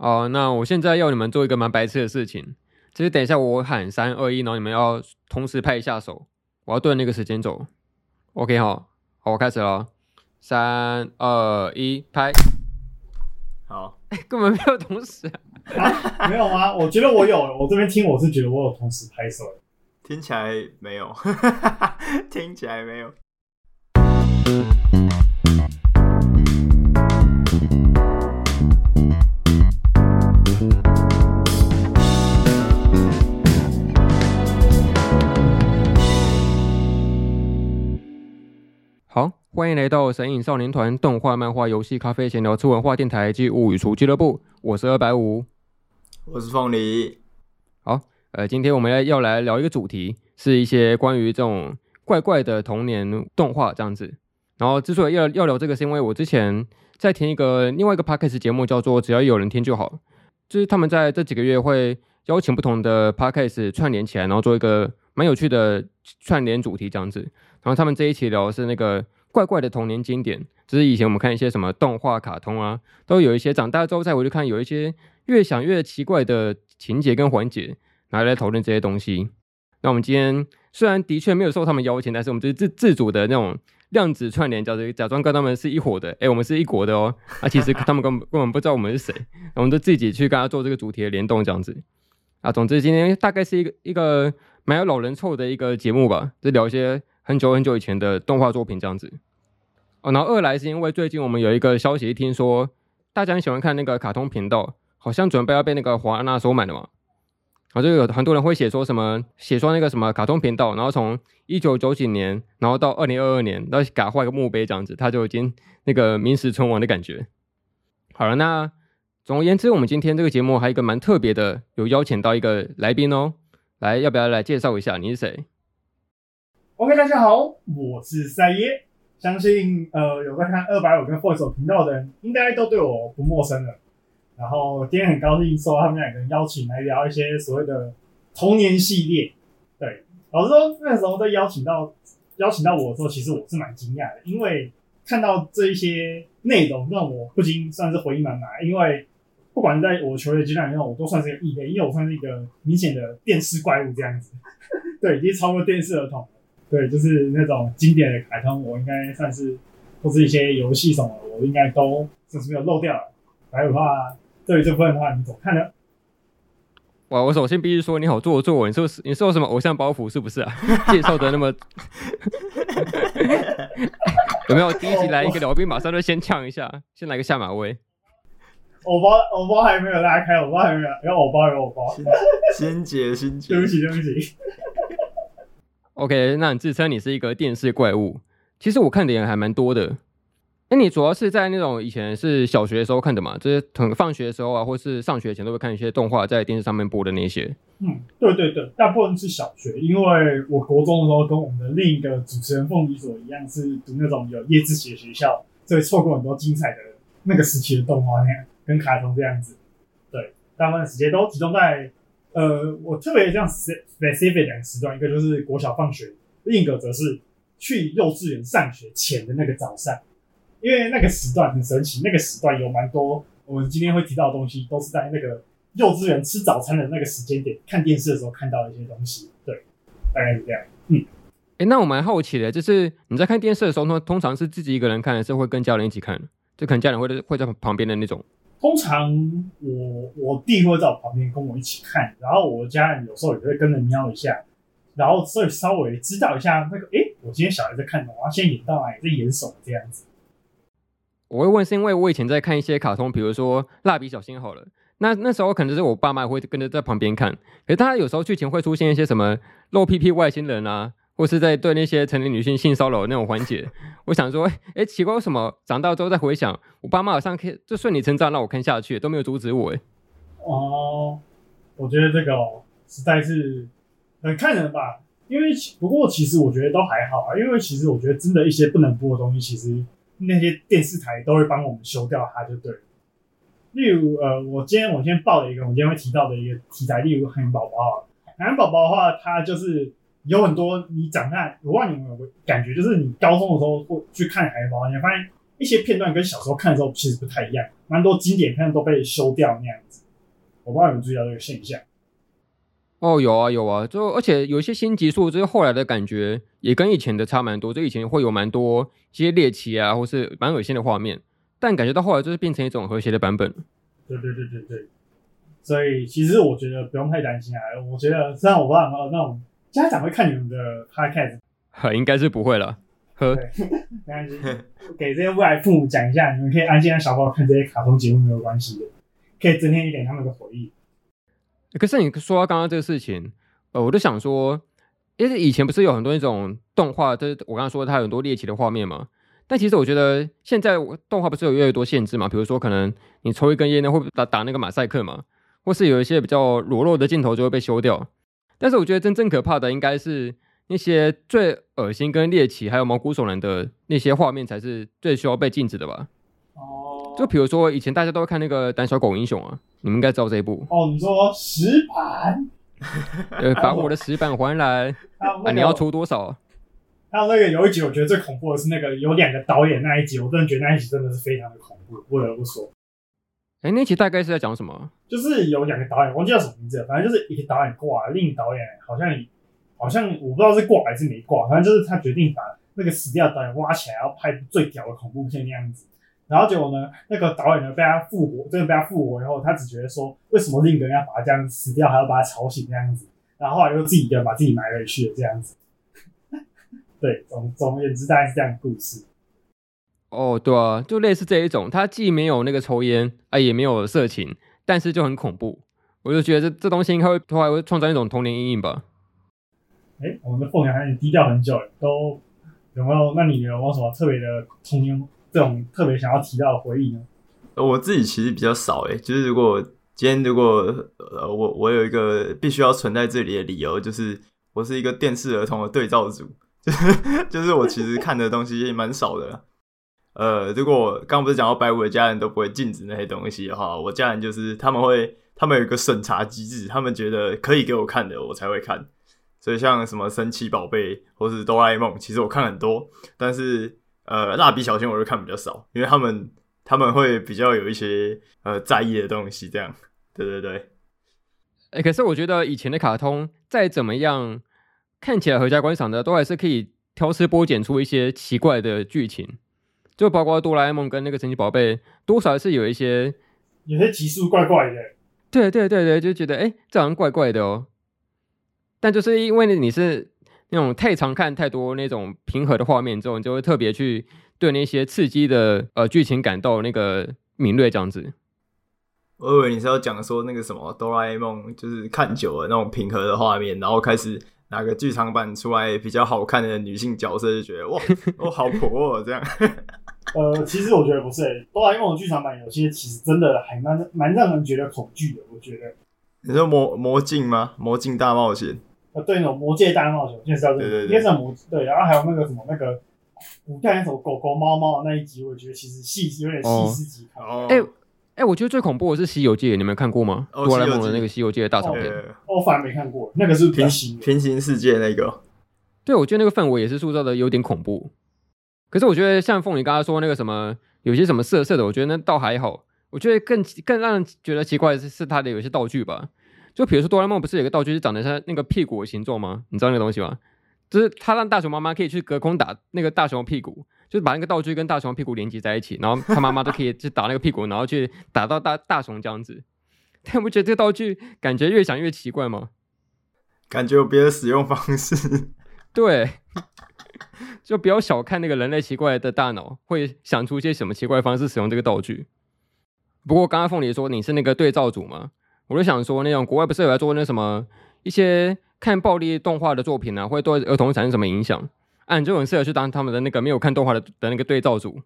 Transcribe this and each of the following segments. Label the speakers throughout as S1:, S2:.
S1: 哦，那我现在要你们做一个蛮白痴的事情，就是等一下我喊三二一，然后你们要同时拍一下手，我要对那个时间走。OK 好，好，我开始了，三二一，拍。
S2: 好，
S1: 根本没有同时啊，
S3: 啊，没有吗？我觉得我有，我这边听我是觉得我有同时拍手，
S2: 听起来没有，听起来没有。
S1: 欢迎来到神影少年团动画、漫画、游戏、咖啡、闲聊、吃文化电台及物语厨俱乐部。我是二百五，
S2: 我是凤梨。
S1: 好，呃，今天我们要要来聊一个主题，是一些关于这种怪怪的童年动画这样子。然后之所以要要聊这个，是因为我之前在听一个另外一个 podcast 节目，叫做《只要有人听就好》，就是他们在这几个月会邀请不同的 podcast 串联起来，然后做一个蛮有趣的串联主题这样子。然后他们这一期聊的是那个怪怪的童年经典，就是以前我们看一些什么动画、卡通啊，都有一些长大之后再回去看，有一些越想越奇怪的情节跟环节，拿来讨论这些东西。那我们今天虽然的确没有受他们邀请，但是我们就是自自主的那种量子串联，叫做假装跟他们是一伙的，哎，我们是一国的哦。啊，其实 他们根本根本不知道我们是谁，我们都自己去跟他做这个主题的联动这样子。啊，总之今天大概是一个一个蛮有老人臭的一个节目吧，就聊一些。很久很久以前的动画作品这样子。哦，然后二来是因为最近我们有一个消息，听说大家很喜欢看那个卡通频道，好像准备要被那个华纳收买了嘛，然后就有很多人会写说什么，写说那个什么卡通频道，然后从一九九几年，然后到二零二二年，然后给他画一个墓碑这样子，他就已经那个名实存亡的感觉。好了，那总而言之，我们今天这个节目还有一个蛮特别的，有邀请到一个来宾哦，来，要不要来介绍一下你是谁？
S3: ？OK，大家好，我是赛耶。相信呃有在看二百五跟快手频道的人，应该都对我不陌生了。然后今天很高兴受到他们两个人邀请来聊一些所谓的童年系列。对，老实说那时候在邀请到邀请到我的时候，其实我是蛮惊讶的，因为看到这一些内容，让我不禁算是回忆满满。因为不管在我求学阶段里面，我都算是个异类，因为我算是一个明显的电视怪物这样子。对，已经超过电视儿童。对，就是那种经典的卡通，我应该算是，或是一些游戏什么，我应该都就是没有漏掉了。还有的话，对于这部分的话，你怎么看呢？
S1: 哇，我首先必须说，你好做作，你说是，你说什么偶像包袱是不是啊？介绍的那么，有没有第一集来一个聊兵，马上就先呛一下，先来个下马威。
S3: 偶包，偶包还没有拉开，偶包还没有，有偶包有偶包。
S2: 先解，先解。
S3: 对不起，对不起。
S1: OK，那你自称你是一个电视怪物，其实我看的也还蛮多的。那你主要是在那种以前是小学的时候看的嘛？就是等放学的时候啊，或是上学前都会看一些动画在电视上面播的那些。
S3: 嗯，对对对，大部分是小学，因为我国中的时候跟我们的另一个主持人凤梨所一样，是读那种有夜自习的学校，所以错过很多精彩的那个时期的动画那样跟卡通这样子。对，大部分时间都集中在。呃，我特别这样 specific 两个时段，一个就是国小放学，另一个则是去幼稚园上学前的那个早上，因为那个时段很神奇，那个时段有蛮多我们今天会提到的东西，都是在那个幼稚园吃早餐的那个时间点看电视的时候看到的一些东西。对，大概是这样。嗯，诶、
S1: 欸，那我蛮好奇的，就是你在看电视的时候，通通常是自己一个人看，还是会跟家人一起看？就可能家人会会在旁边的那种。
S3: 通常我我弟会在我旁边跟我一起看，然后我家人有时候也会跟着瞄一下，然后所以稍微知道一下那个，诶、我今天小孩在看什么，现在演到哪里，在演什么这样子。
S1: 我会问是因为我以前在看一些卡通，比如说蜡笔小新好了，那那时候可能是我爸妈会跟着在旁边看，可是他有时候剧情会出现一些什么露屁屁外星人啊。或是在对那些成年女性性骚扰那种环节，我想说，哎、奇怪，为什么长大之后再回想，我爸妈好像可以就顺理成章让我看下去，都没有阻止我，哎。
S3: 哦，我觉得这个实在是很看人吧，因为不过其实我觉得都还好啊，因为其实我觉得真的一些不能播的东西，其实那些电视台都会帮我们修掉它，就对。例如，呃，我今天我先报了一个我今天会提到的一个题材，例如海绵宝宝，海绵宝宝的话，它就是。有很多你长大，我忘了你有没有感觉，就是你高中的时候会去看海绵宝宝，你会发现一些片段跟小时候看的时候其实不太一样，蛮多经典片段都被修掉那样子。我不知道有没有注意到这个现象。
S1: 哦，有啊有啊，就而且有一些新集数，就是后来的感觉也跟以前的差蛮多。就以前会有蛮多一些猎奇啊，或是蛮恶心的画面，但感觉到后来就是变成一种和谐的版本。
S3: 对对对对对，所以其实我觉得不用太担心啊。我觉得虽然我不知道有没有那种家长会看你们的 podcast，
S1: 哈，应该是不会了。呵，
S3: 没关系，给这些未来父母讲一下，你们可以安心让小朋友看这些卡通节目没有关系的，可以增添一点他们的回忆。
S1: 可是你说到刚刚这个事情，呃，我就想说，因为以前不是有很多那种动画，就是我刚刚说它有很多猎奇的画面嘛。但其实我觉得现在动画不是有越来越多限制嘛？比如说可能你抽一根烟呢，会打打那个马赛克嘛，或是有一些比较裸露的镜头就会被修掉。但是我觉得真正可怕的应该是那些最恶心、跟猎奇还有毛骨悚然的那些画面，才是最需要被禁止的吧？哦，就比如说以前大家都会看那个胆小狗英雄啊。你们应该知道这一部
S3: 哦。你说石板，
S1: 呃，把我的石板还来啊！你要出多少？
S3: 还有那个有一集，我觉得最恐怖的是那个有两个导演那一集，我真的觉得那一集真的是非常的恐怖，不得不说。
S1: 哎，那一集大概是在讲什么？
S3: 就是有两个导演，忘记叫什么名字，反正就是一个导演挂，另一个导演好像好像我不知道是挂还是没挂，反正就是他决定把那个死掉的导演挖起来，然后拍最屌的恐怖片那样子。然后结果呢，那个导演呢被他复活，真的被他复活以后，他只觉得说，为什么另一个人要把他这样死掉，还要把他吵醒这样子？然后后来又自己一个人把自己埋回去这样子。对，总总而言之，大概是这样的故事。
S1: 哦，对啊，就类似这一种，它既没有那个抽烟啊，也没有色情，但是就很恐怖。我就觉得这这东西应该会后来会创造一种童年阴影吧。
S3: 哎，我们的凤阳还低调很久了，都有没有？那你有没有什么特别的童年？这种特别想要提到的回忆呢？
S2: 我自己其实比较少诶，就是如果今天如果呃我我有一个必须要存在这里的理由，就是我是一个电视儿童的对照组，就是就是我其实看的东西也蛮少的。呃，如果刚不是讲到白五的家人都不会禁止那些东西的话，我家人就是他们会他们有一个审查机制，他们觉得可以给我看的我才会看。所以像什么神奇宝贝或是哆啦 A 梦，其实我看很多，但是。呃，蜡笔小新我就看比较少，因为他们他们会比较有一些呃在意的东西，这样，对对对。
S1: 哎、可是我觉得以前的卡通再怎么样看起来合家观赏的，都还是可以挑丝剥茧出一些奇怪的剧情，就包括哆啦 A 梦跟那个神奇宝贝，多少是有一些
S3: 有些集数怪怪的。
S1: 对对对对，就觉得哎、欸，这好像怪怪的哦。但就是因为你是。那种太常看太多那种平和的画面之后，你就会特别去对那些刺激的呃剧情感到那个敏锐这样子。
S2: 我以为你是要讲说那个什么哆啦 A 梦，就是看久了那种平和的画面，然后开始拿个剧场版出来比较好看的女性角色，就觉得哇，哦好婆哦这样。
S3: 呃，其实我觉得不是、欸，哆啦 A 梦的剧场版有些其实真的还蛮蛮让人觉得恐惧的。我觉得
S2: 你说魔魔镜吗？魔镜大冒险。
S3: 呃，对，那种魔界大冒险，介绍这个，应该是魔对，然后还有那个什么那个古代那种狗狗猫猫的那一集，我觉得其实细有点细思极恐。
S1: 哎哎，我觉得最恐怖的是《西游记》，你们看过吗？哆啦 A 梦的那个《西游记》的大长篇，
S3: 我反而没看过，那个是平行
S2: 平行世界那个。
S1: 对，我觉得那个氛围也是塑造的有点恐怖。可是我觉得像凤你刚刚说那个什么，有些什么色色的，我觉得那倒还好。我觉得更更让人觉得奇怪的是，是它的有些道具吧。就比如说哆啦 A 梦不是有个道具是长得像那个屁股的形状吗？你知道那个东西吗？就是他让大熊妈妈可以去隔空打那个大雄屁股，就是把那个道具跟大雄屁股连接在一起，然后他妈妈都可以去打那个屁股，然后去打到大大熊这样子。但你不觉得这个道具感觉越想越奇怪吗？
S2: 感觉有别的使用方式。
S1: 对，就不要小看那个人类奇怪的大脑，会想出一些什么奇怪的方式使用这个道具。不过刚刚凤梨说你是那个对照组吗？我就想说，那种国外不是有在做那什么一些看暴力动画的作品呢、啊，会对儿童产生什么影响？啊，你就很适合去当他们的那个没有看动画的的那个对照组，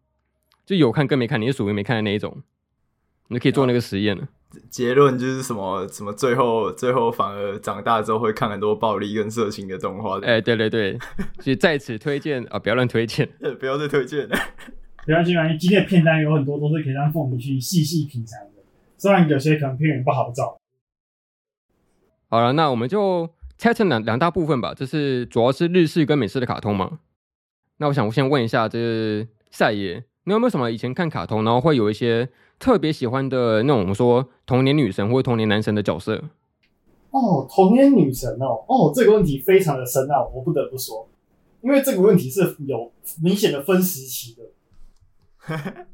S1: 就有看跟没看，你是属于没看的那一种，你就可以做那个实验了。
S2: 结论就是什么什么，最后最后反而长大之后会看很多暴力跟色情的动画。
S1: 哎、欸，对对对，所以在此推荐啊，不要乱推荐，
S2: 不要再推荐了。
S3: 不要紧张，今天的片单有很多都是可以让父母去细细品尝。虽然有些可能片源不好找。
S1: 好了，那我们就拆成两两大部分吧。这是主要是日式跟美式的卡通嘛。那我想我先问一下，就是赛爷，你有没有什么以前看卡通，然后会有一些特别喜欢的那种，我们说童年女神或者童年男神的角色？
S3: 哦，童年女神哦，哦，这个问题非常的深奥，我不得不说，因为这个问题是有明显的分时期的。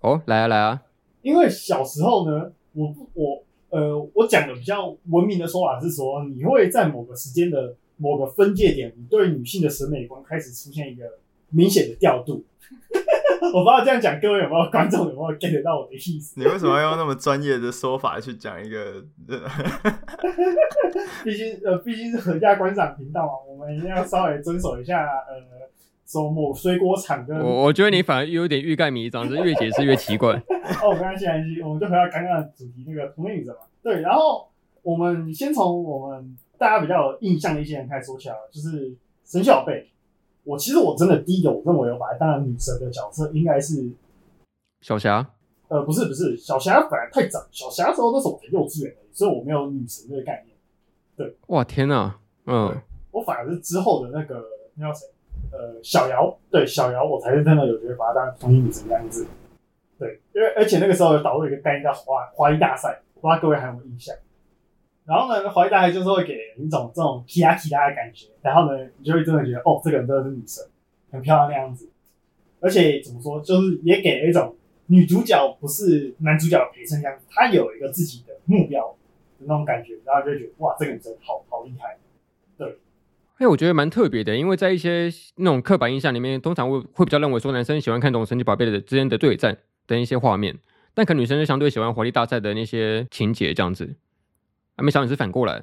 S1: 哦，来啊来啊！
S3: 因为小时候呢，我我呃，我讲的比较文明的说法是说，你会在某个时间的某个分界点，你对女性的审美观开始出现一个明显的调度。我不知道这样讲，各位有没有观众有没有 get 到我的意思？
S2: 你为什么要用那么专业的说法去讲一个？
S3: 毕竟呃，毕竟是合家观赏频道嘛，我们一定要稍微遵守一下呃，说某水果厂跟
S1: 我，我觉得你反而有点欲盖弥彰，是越解释越奇怪。
S3: 哦，我刚刚先来一句，我们就回到刚刚的主题，那个童年女神嘛。对，然后我们先从我们大家比较有印象的一些人开始说起来，就是神奇宝贝。我其实我真的第一个我认为有把它当成女神的角色，应该是
S1: 小霞。
S3: 呃，不是不是，小霞反而太早，小霞的时候那时候我的幼稚园，所以我没有女神这个概念。对，
S1: 哇天哪，嗯，
S3: 我反而是之后的那个那叫谁？呃，小瑶，对小瑶，我才是真的有觉得把她当成童年女神这样子。对，因为而且那个时候有导入一个概念叫华华丽大赛，不知道各位还有没有印象？然后呢，华丽大就是会给人一种这种皮亚皮达的感觉，然后呢，你就会真的觉得哦，这个人真的是女神，很漂亮那样子。而且怎么说，就是也给了一种女主角不是男主角的陪衬这样，她有一个自己的目标的那种感觉，然后就觉得哇，这个女生好好厉害。对，
S1: 哎，我觉得蛮特别的，因为在一些那种刻板印象里面，通常会会比较认为说男生喜欢看这种神奇宝贝的之间的对战的一些画面，但可能女生就相对喜欢活力大赛的那些情节这样子。还没想你是反过来，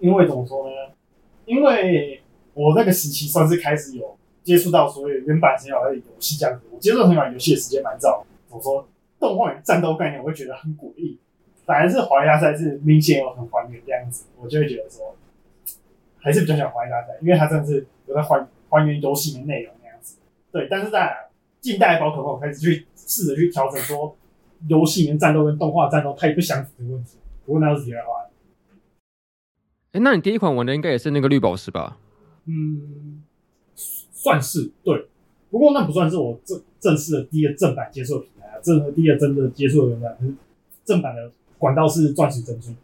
S3: 因为怎么说呢？因为我那个时期算是开始有接触到所谓原版神奇宝贝的游戏这样子。我接触神奇宝贝游戏的时间蛮早，怎么说？动画与战斗概念我会觉得很诡异，反而是华丽大赛是明显有很还原这样子，我就会觉得说，还是比较喜欢华丽大赛，因为它真的是有在还还原游戏的内容那样子。对，但是在近代宝可梦开始去试着去调整说，游戏里面战斗跟动画战斗太不相符的问题。不过那是题外话。
S1: 哎，那你第一款玩的应该也是那个绿宝石吧？
S3: 嗯，算是对。不过那不算是我正正式的第一个正版接触的平台啊，正第一个真的接触的平台是正版的管道是钻石珍珠。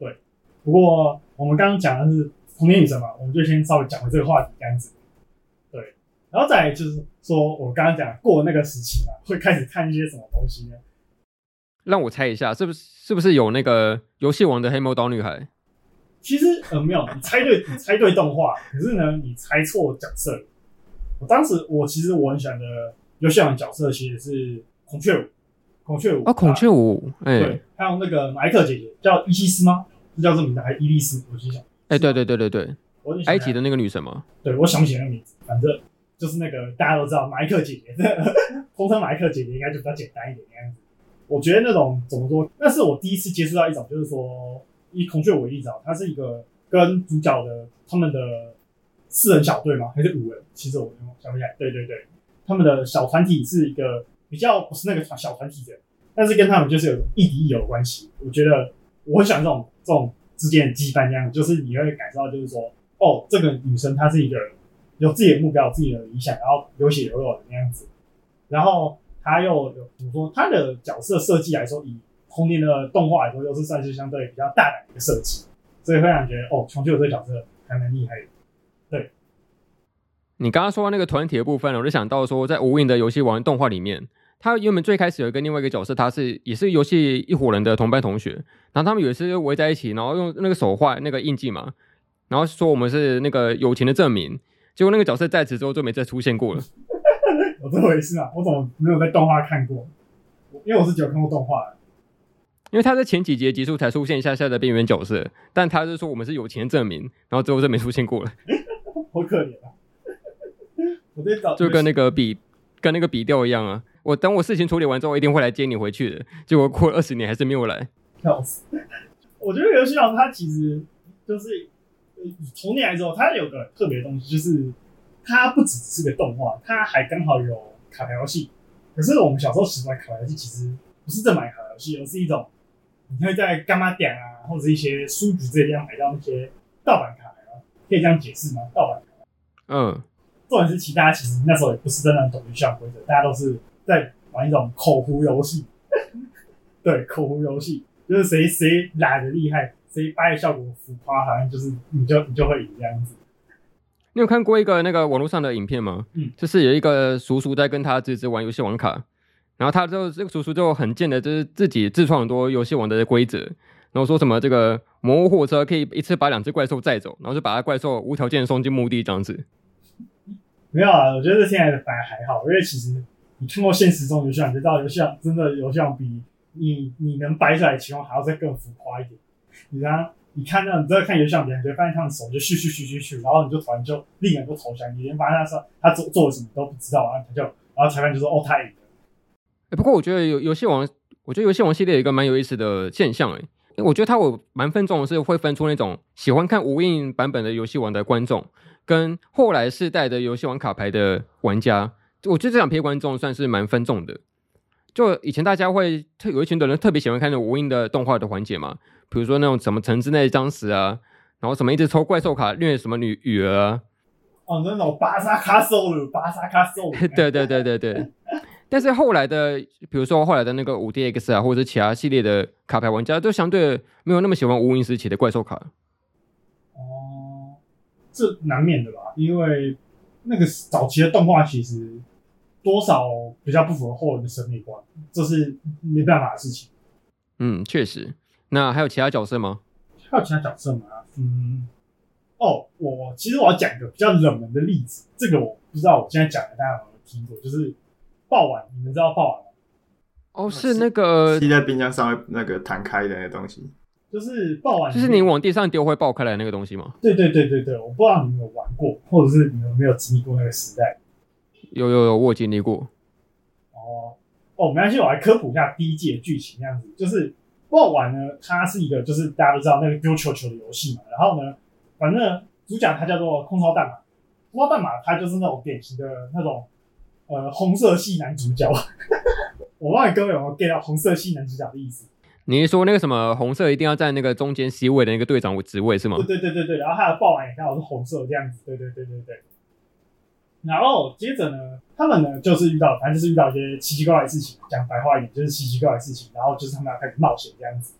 S3: 对。不过我们刚刚讲的是童年女神嘛，我们就先稍微讲回这个话题这样子。对。然后再来就是说我刚刚讲过那个时期嘛，会开始看一些什么东西呢？
S1: 让我猜一下，是不是是不是有那个游戏王的黑魔导女孩？
S3: 其实呃没有，你猜对，你猜对动画，可是呢你猜错角色。我当时我其实我很喜欢的游戏王角色其实是孔雀舞，孔雀舞
S1: 啊，孔雀舞，哎，
S3: 对，还有那个马伊克姐姐叫伊西斯吗？是叫这名字还是伊丽丝？我记想，
S1: 哎，对对对对对，埃及的那个女神吗？
S3: 对，我想不起那个名字，反正就是那个大家都知道马伊克姐姐，通称马伊克姐姐应该就比较简单一点的样子。我觉得那种怎么说？那是我第一次接触到一种，就是说以孔雀为例子，它是一个跟主角的他们的四人小队吗？还是五人？其实我想不起来。对对对，他们的小团体是一个比较不是那个团小团体的，但是跟他们就是有亦敌亦友的关系。我觉得我很喜欢这种这种之间的羁绊，这样就是你会感受到，就是说哦，这个女生她是一个有自己的目标、自己的理想，然后有血有肉的那样子，然后。他又有怎么说？他的角色设计来说，以童年的动画来说，又是算是相对比较大胆的设计，所以会让人觉得哦，琼秋这个角色还蛮厉害的。对，
S1: 你刚刚说到那个团体的部分，我就想到说，在无印的游戏王动画里面，他原本最开始有一个另外一个角色，他是也是游戏一伙人的同班同学，然后他们有一次就围在一起，然后用那个手画那个印记嘛，然后说我们是那个友情的证明，结果那个角色在此之后就没再出现过了。
S3: 有这回事啊？我怎么没有在动画看过？因为我是只有看过动画。
S1: 因为他在前几集结束才出现一下下的边缘角色，但他是说我们是有钱证明，然后最后就没出现过了。
S3: 好可怜啊！我在找，
S1: 就跟那个笔跟那个笔调一样啊！我等我事情处理完之后，我一定会来接你回去的。结果过了二十年还是没有来，
S3: 笑死！我觉得游戏王它其实就是从你来之后，它有个特别的东西，就是。它不只是个动画，它还刚好有卡牌游戏。可是我们小时候喜欢卡牌游戏，其实不是正版卡牌游戏，而是一种你会在柑仔店啊，或者一些书局这些地方买到那些盗版卡牌啊。可以这样解释吗？盗版卡牌。
S1: 嗯，
S3: 重点是其他其实那时候也不是真的很懂游戏规则，大家都是在玩一种口胡游戏。对，口胡游戏就是谁谁懒的厉害，谁掰的效果浮夸，好像就是你就你就会赢这样子。
S1: 你有看过一个那个网络上的影片吗？
S3: 嗯，
S1: 就是有一个叔叔在跟他侄子玩游戏网卡，然后他就这个叔叔就很贱的，就是自己自创很多游戏王的规则，然后说什么这个魔物货车可以一次把两只怪兽载走，然后就把他怪兽无条件送进墓地这样子。
S3: 没有啊，我觉得现在的反而还好，因为其实你看过现实中游戏王，你知道游戏王真的游戏王比你你能掰出来的情况还要再更浮夸一点。你看，你看到你在看游戏王，你就发现他的手就咻咻咻咻咻，然后你就突然就立马就投降，你连发现他说他做做了什么都不知道，然后他就然后裁判就说哦他赢了。
S1: 哎，不过我觉得游游戏王，我觉得游戏王系列有一个蛮有意思的现象，哎，我觉得他我蛮分众的是会分出那种喜欢看无印版本的游戏王的观众。跟后来世代的游戏王卡牌的玩家，我觉得这两批观众算是蛮分众的。就以前大家会特有一群的人特别喜欢看那种无印的动画的环节嘛，比如说那种什么城之内僵尸啊，然后什么一直抽怪兽卡虐什么女女儿啊，
S3: 哦，那种巴萨卡索鲁，巴萨卡索鲁，
S1: 对对对对对。但是后来的，比如说后来的那个五 DX 啊，或者是其他系列的卡牌玩家，都相对没有那么喜欢无印时期的怪兽卡。
S3: 哦，这难免的吧，因为那个早期的动画其实多少比较不符合后人的审美观，这是没办法的事情。
S1: 嗯，确实。那还有其他角色吗？
S3: 还有其他角色吗？嗯，哦，我其实我要讲一个比较冷门的例子，这个我不知道我现在讲的大家有没有听过，就是爆丸，你们知道爆丸吗？
S1: 哦，是那个
S2: 吸在冰箱上会那个弹开的那个东西。
S3: 就是爆丸，
S1: 就是你往地上丢会爆开来的那个东西吗？
S3: 对对对对对，我不知道你们有玩过，或者是你们有没有经历过那个时代？
S1: 有有有，我有经历过。
S3: 哦哦，没关系，我来科普一下第一季的剧情，这样子就是爆丸呢，它是一个就是大家都知道那个丢球球的游戏嘛，然后呢，反正主角他叫做空超蛋嘛，空超蛋嘛他就是那种典型的那种呃红色系男主角，我不知道你各位有没有 get 到红色系男主角的意思？
S1: 你是说那个什么红色一定要在那个中间 C 位的那个队长职位是吗？
S3: 对对对对对，然后他的爆丸也刚好是红色这样子，对对对对对。然后接着呢，他们呢就是遇到，反正就是遇到一些奇奇怪怪的事情，讲白话一点就是奇奇怪怪的事情，然后就是他们要开始冒险这样子。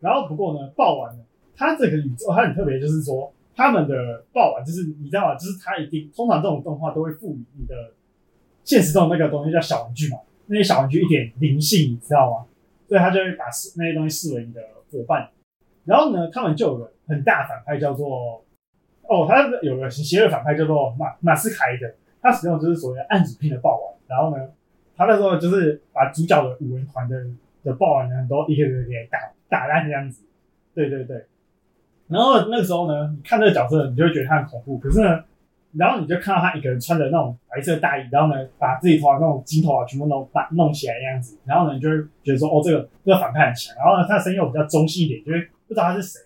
S3: 然后不过呢，爆丸呢，它这个宇宙它很特别，就是说他们的爆丸就是你知道吗？就是它一定通常这种动画都会赋予你的现实中那个东西叫小玩具嘛，那些小玩具一点灵性，你知道吗？所以他就会把那些东西视为你的伙伴，然后呢，他们就有个很大反派叫做哦，他有个邪恶反派叫做马马斯凯的，他使用就是所谓的暗指拼的爆丸，然后呢，他那时候就是把主角的五人团的的爆丸呢都一个一个给打打烂这样子，对对对，然后那个时候呢，你看这个角色，你就会觉得他很恐怖，可是呢。然后你就看到他一个人穿着那种白色大衣，然后呢，把自己头发那种金头发全部都把弄起来的样子，然后呢，你就会觉得说，哦，这个这个反派很强。然后呢，他的声音又比较中性一点，就会不知道他是谁。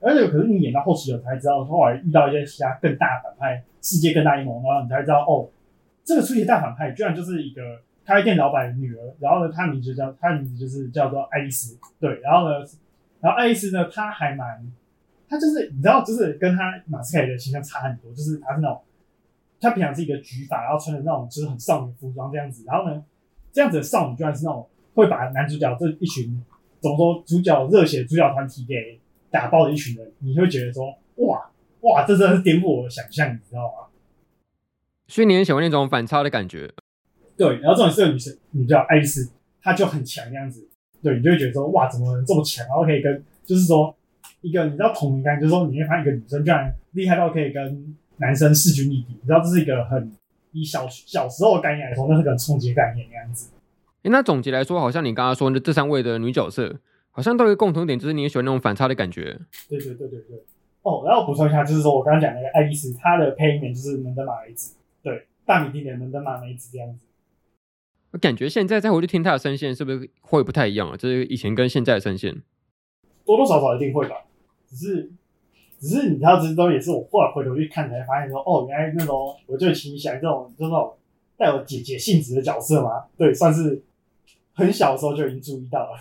S3: 而且，可是你演到后期了才知道，后来遇到一些其他更大反派，世界更大阴谋，然后你才知道，哦，这个出现大反派居然就是一个咖啡店老板的女儿。然后呢，她名字叫她名字就是叫做爱丽丝。对，然后呢，然后爱丽丝呢，她还蛮，她就是你知道，就是跟她马斯凯的形象差很多，就是她是那种。她平常是一个举法，然后穿的那种就是很少女服装这样子，然后呢，这样子的少女居然是那种会把男主角这一群怎么说主角热血主角团体给打爆的一群人，你会觉得说哇哇，这真的是颠覆我的想象，你知道吗？
S1: 所以你很喜欢那种反差的感觉。
S3: 对，然后这种是个女生，女叫爱丽丝，她就很强这样子，对，你就会觉得说哇，怎么能这么强，然后可以跟就是说一个你知道同龄感，就是说你会发现一个女生居然厉害到可以跟。男生势均力敌，你知道这是一个很以小小时候的概念来说，那是个冲击概念那样子。
S1: 诶，那总结来说，好像你刚刚说的这三位的女角色，好像都有一个共同点，就是你也喜欢那种反差的感觉。
S3: 对对对对对。哦，然后补充一下，就是说我刚刚讲那个爱丽丝，她的配音员就是门德马梅子，对，大名鼎鼎的门德马梅子这样子。
S1: 我感觉现在再回去听她的声线，是不是会不太一样啊？就是以前跟现在的声线，
S3: 多多少少一定会吧，只是。只是你知道，这些东西也是我后来回头去看才发现说，哦，原来那种我就挺喜欢这种这种带有姐姐性质的角色嘛。对，算是很小的时候就已经注意到了。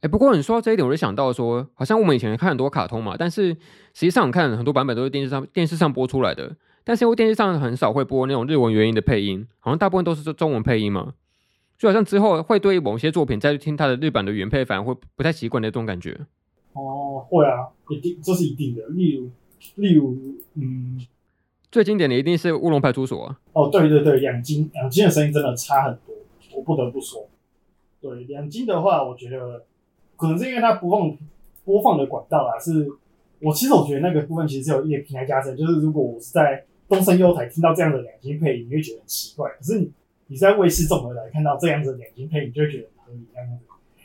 S1: 哎、欸，不过你说到这一点，我就想到说，好像我们以前看很多卡通嘛，但是实际上你看很多版本都是电视上电视上播出来的。但是因为电视上很少会播那种日文原音的配音，好像大部分都是中文配音嘛，就好像之后会对某些作品再去听它的日版的原配，反而会不太习惯的这种感觉。
S3: 哦，会啊，一定这是一定的。例如，例如，嗯，
S1: 最经典的一定是《乌龙派出所》啊。
S3: 哦，对对对，两金两金的声音真的差很多，我不得不说。对，两金的话，我觉得可能是因为它播放播放的管道啊，是我其实我觉得那个部分其实是有一点平台加成，就是如果我是在东森优台听到这样的两金配音，你会觉得很奇怪。可是你你在卫视综合台看到这样子两金配音，你就会觉得很合理这样子。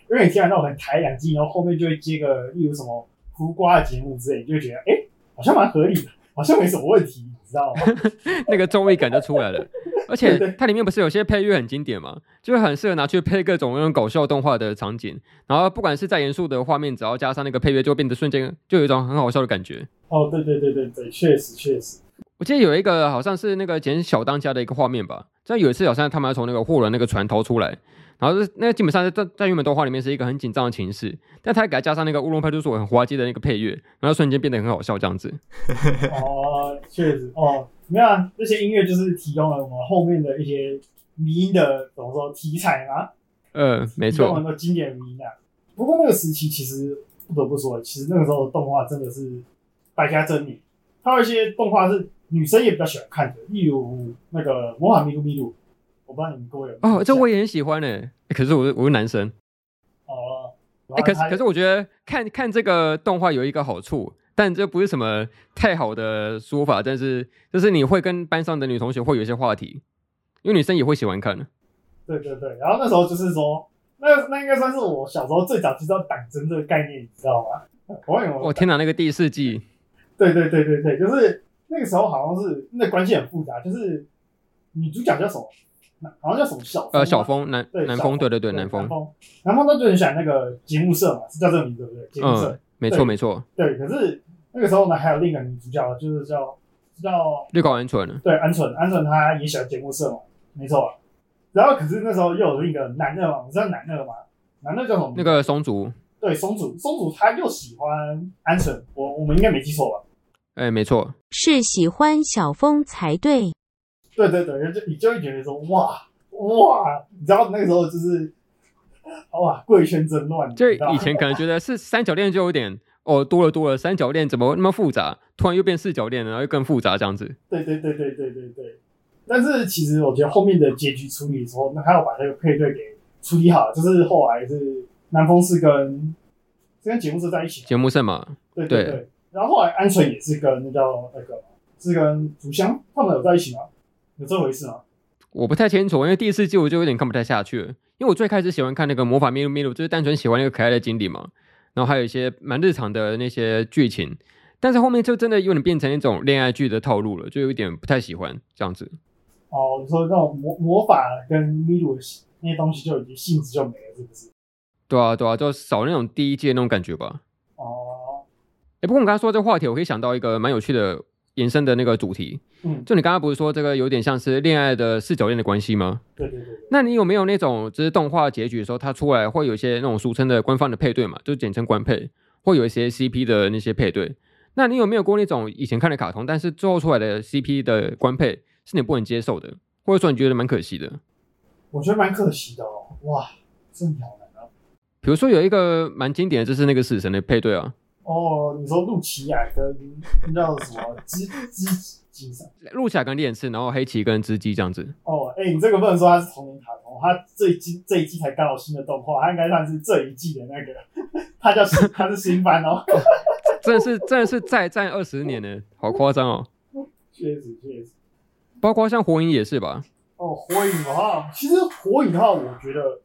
S3: 因为你听完那种很台两金，然后后面就会接个例如什么胡瓜的节目之类，你就会觉得哎、好像蛮合理的，好像没什么问题，你知道吗？
S1: 那个综艺感就出来了。而且它里面不是有些配乐很经典嘛，就很适合拿去配各种那种搞笑动画的场景。然后不管是再严肃的画面，只要加上那个配乐，就会变得瞬间就有一种很好笑的感觉。
S3: 哦，对对对对对，确实确实。
S1: 我记得有一个好像是那个捡小当家的一个画面吧，就有一次好像他们要从那个货轮那个船逃出来。然后是那个基本上在在原本动画里面是一个很紧张的情势，但他给他加上那个乌龙派出所很滑稽的那个配乐，然后瞬间变得很好笑这样子。
S3: 哦，确实哦，没有啊，这些音乐就是提供了我们后面的一些迷音的怎么说题材嘛。
S1: 嗯，没错。
S3: 很多经典迷音啊。不过那个时期其实不得不说，其实那个时候的动画真的是百家争鸣，还有一些动画是女生也比较喜欢看的，例如那个魔法咪路咪路。我不知道你们各位有
S1: 哦，这我也很喜欢呢、欸。可是我是我是男生
S3: 哦。
S1: 哎、欸，可是可是我觉得看看这个动画有一个好处，但这不是什么太好的说法。但是就是你会跟班上的女同学会有一些话题，因为女生也会喜欢看。
S3: 对对对，然后那时候就是说，那那应该算是我小时候最早知道党争这个概念，你知道吗？我有，有。我
S1: 天哪，那个第四季。
S3: 对对对对对，就是那个时候好像是那关系很复杂，就是女主角叫什么？好像叫什么小
S1: 呃小峰南对南峰对对对南峰
S3: 南峰他就很喜欢那个节目社嘛，是叫这个名字对不对？节目社、嗯、
S1: 没错没错。
S3: 对，可是那个时候呢，还有另一个女主角，就是叫叫
S1: 绿高鹌鹑。对，
S3: 鹌鹑鹌鹑她也喜欢节目社嘛，没错。然后可是那时候又有另一个男二嘛，你知道男二吗？男二叫什么？
S1: 那个松竹。
S3: 对，松竹松竹他又喜欢鹌鹑，我我们应该没记错吧？
S1: 哎，没错，
S4: 是喜欢小峰才对。
S3: 对对对，就你就会觉得说哇哇，你知道那个时候就是哇贵圈真乱，
S1: 就以前可能觉得是三角恋就有点哦多了多了，三角恋怎么那么复杂？突然又变四角恋，然后又更复杂这样子。
S3: 对对对对对对对。但是其实我觉得后面的结局处理的时候，那还要把那个配对给处理好，就是后来是南风是跟是跟节目社在一起，
S1: 节目社嘛，
S3: 对对对。對然后后来鹌鹑也是跟那叫那个是跟竹香他们有在一起吗？有这回事吗？
S1: 我不太清楚，因为第四季我就有点看不太下去了。因为我最开始喜欢看那个魔法咪路咪路，就是单纯喜欢那个可爱的经理嘛。然后还有一些蛮日常的那些剧情，但是后面就真的有点变成一种恋爱剧的套路了，就有一点不太喜欢这样子。
S3: 哦，你说那种魔魔法跟秘鲁那些东西就已经性质就没了，是不是？
S1: 对啊，对啊，就少那种第一季那种感觉吧。
S3: 哦，
S1: 哎，不过我们刚才说这个话题，我可以想到一个蛮有趣的。延伸的那个主题，
S3: 嗯，
S1: 就你刚刚不是说这个有点像是恋爱的四角恋的关系吗？
S3: 对对对。
S1: 那你有没有那种就是动画结局的时候，它出来会有一些那种俗称的官方的配对嘛，就简称官配，会有一些 CP 的那些配对。那你有没有过那种以前看的卡通，但是最后出来的 CP 的官配是你不能接受的，或者说你觉得蛮可惜的？
S3: 我觉得蛮可惜的哦，哇，真好难啊。
S1: 比如说有一个蛮经典的，就是那个死神的配对啊。
S3: 哦，你说露琪亚跟那叫什么织织机上？
S1: 露琪亚跟烈焰然后黑崎跟织姬这样子。
S3: 哦，哎、欸，你这个不能说他是同年卡通，他这一季这一季才刚好新的动画，他应该算是这一季的那个，他叫他是新番哦。
S1: 真的是真的是再战二十年呢，好夸张哦。
S3: 确实确实，
S1: 包括像火影也是吧？
S3: 哦，火影的话，其实火影的话，我觉得。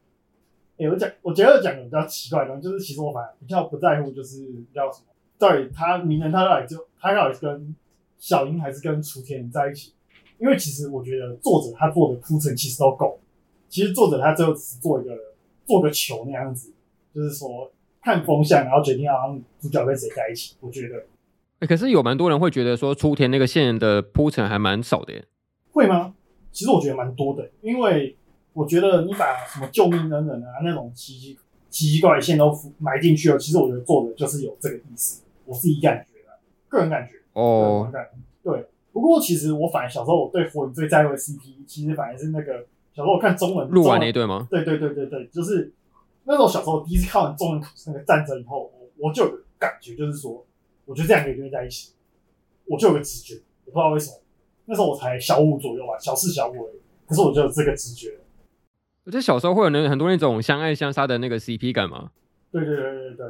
S3: 欸、我讲，我觉得讲的比较奇怪的东西，就是其实我反而比较不在乎，就是叫什么，到底他名人他到底就他到底是跟小樱还是跟雏田在一起？因为其实我觉得作者他做的铺陈其实都够，其实作者他最后只是做一个做个球那样子，就是说看风向，然后决定要让主角跟谁在一起。我觉得，
S1: 可是有蛮多人会觉得说雏田那个线的铺陈还蛮少的耶，
S3: 会吗？其实我觉得蛮多的，因为。我觉得你把什么救命恩人啊那种奇奇奇奇怪怪线都埋进去了，其实我觉得做的就是有这个意思，我自己感觉的，个人感觉
S1: 哦，
S3: 对，不过其实我反而小时候我对火影最在乎的 CP，其实反而是那个小时候我看中文
S1: 录完那一对吗？
S3: 对对对对对，就是那时候小时候第一次看完中文那个战争以后，我我就有个感觉，就是说，我觉得这两个人在一起，我就有个直觉，我不知道为什么。那时候我才小五左右吧，小四小五而已，可是我就有这个直觉。
S1: 我觉得小时候会有那很多那种相爱相杀的那个 CP 感吗？
S3: 对对对对对，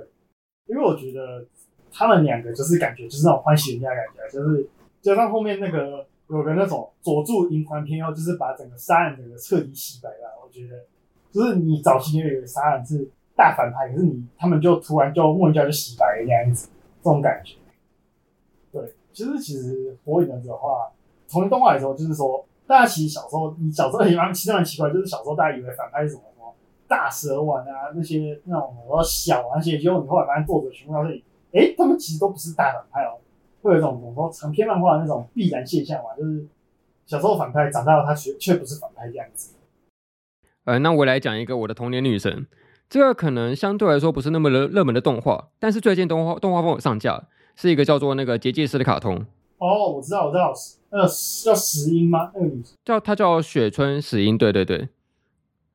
S3: 因为我觉得他们两个就是感觉就是那种欢喜人家的感觉，就是加上后面那个有个那种佐助银魂篇后，就是把整个杀人整个彻底洗白了。我觉得就是你早期因为有个杀人是大反派，可是你他们就突然就莫名其妙就洗白了这样子，这种感觉。对，其实其实火影忍者的话，从动画来说，就是说大家其实小时候你小时候也蛮其实蛮奇怪，就是小时候大家以为反派是什么什么？大蛇丸啊，那些那种什么小啊，那些，结果你后来发现作者全部都是，哎，他们其实都不是大反派哦，会有一种怎么说长篇漫画那种必然现象嘛，就是小时候反派，长大了他却却不是反派这样子。
S1: 呃，那我来讲一个我的童年女神，这个可能相对来说不是那么热热门的动画，但是最近动画动画风有上架，是一个叫做那个结界师的卡通。
S3: 哦，我知道，我知道，那个叫石英吗？那个女
S1: 叫她叫雪村石英，对对对，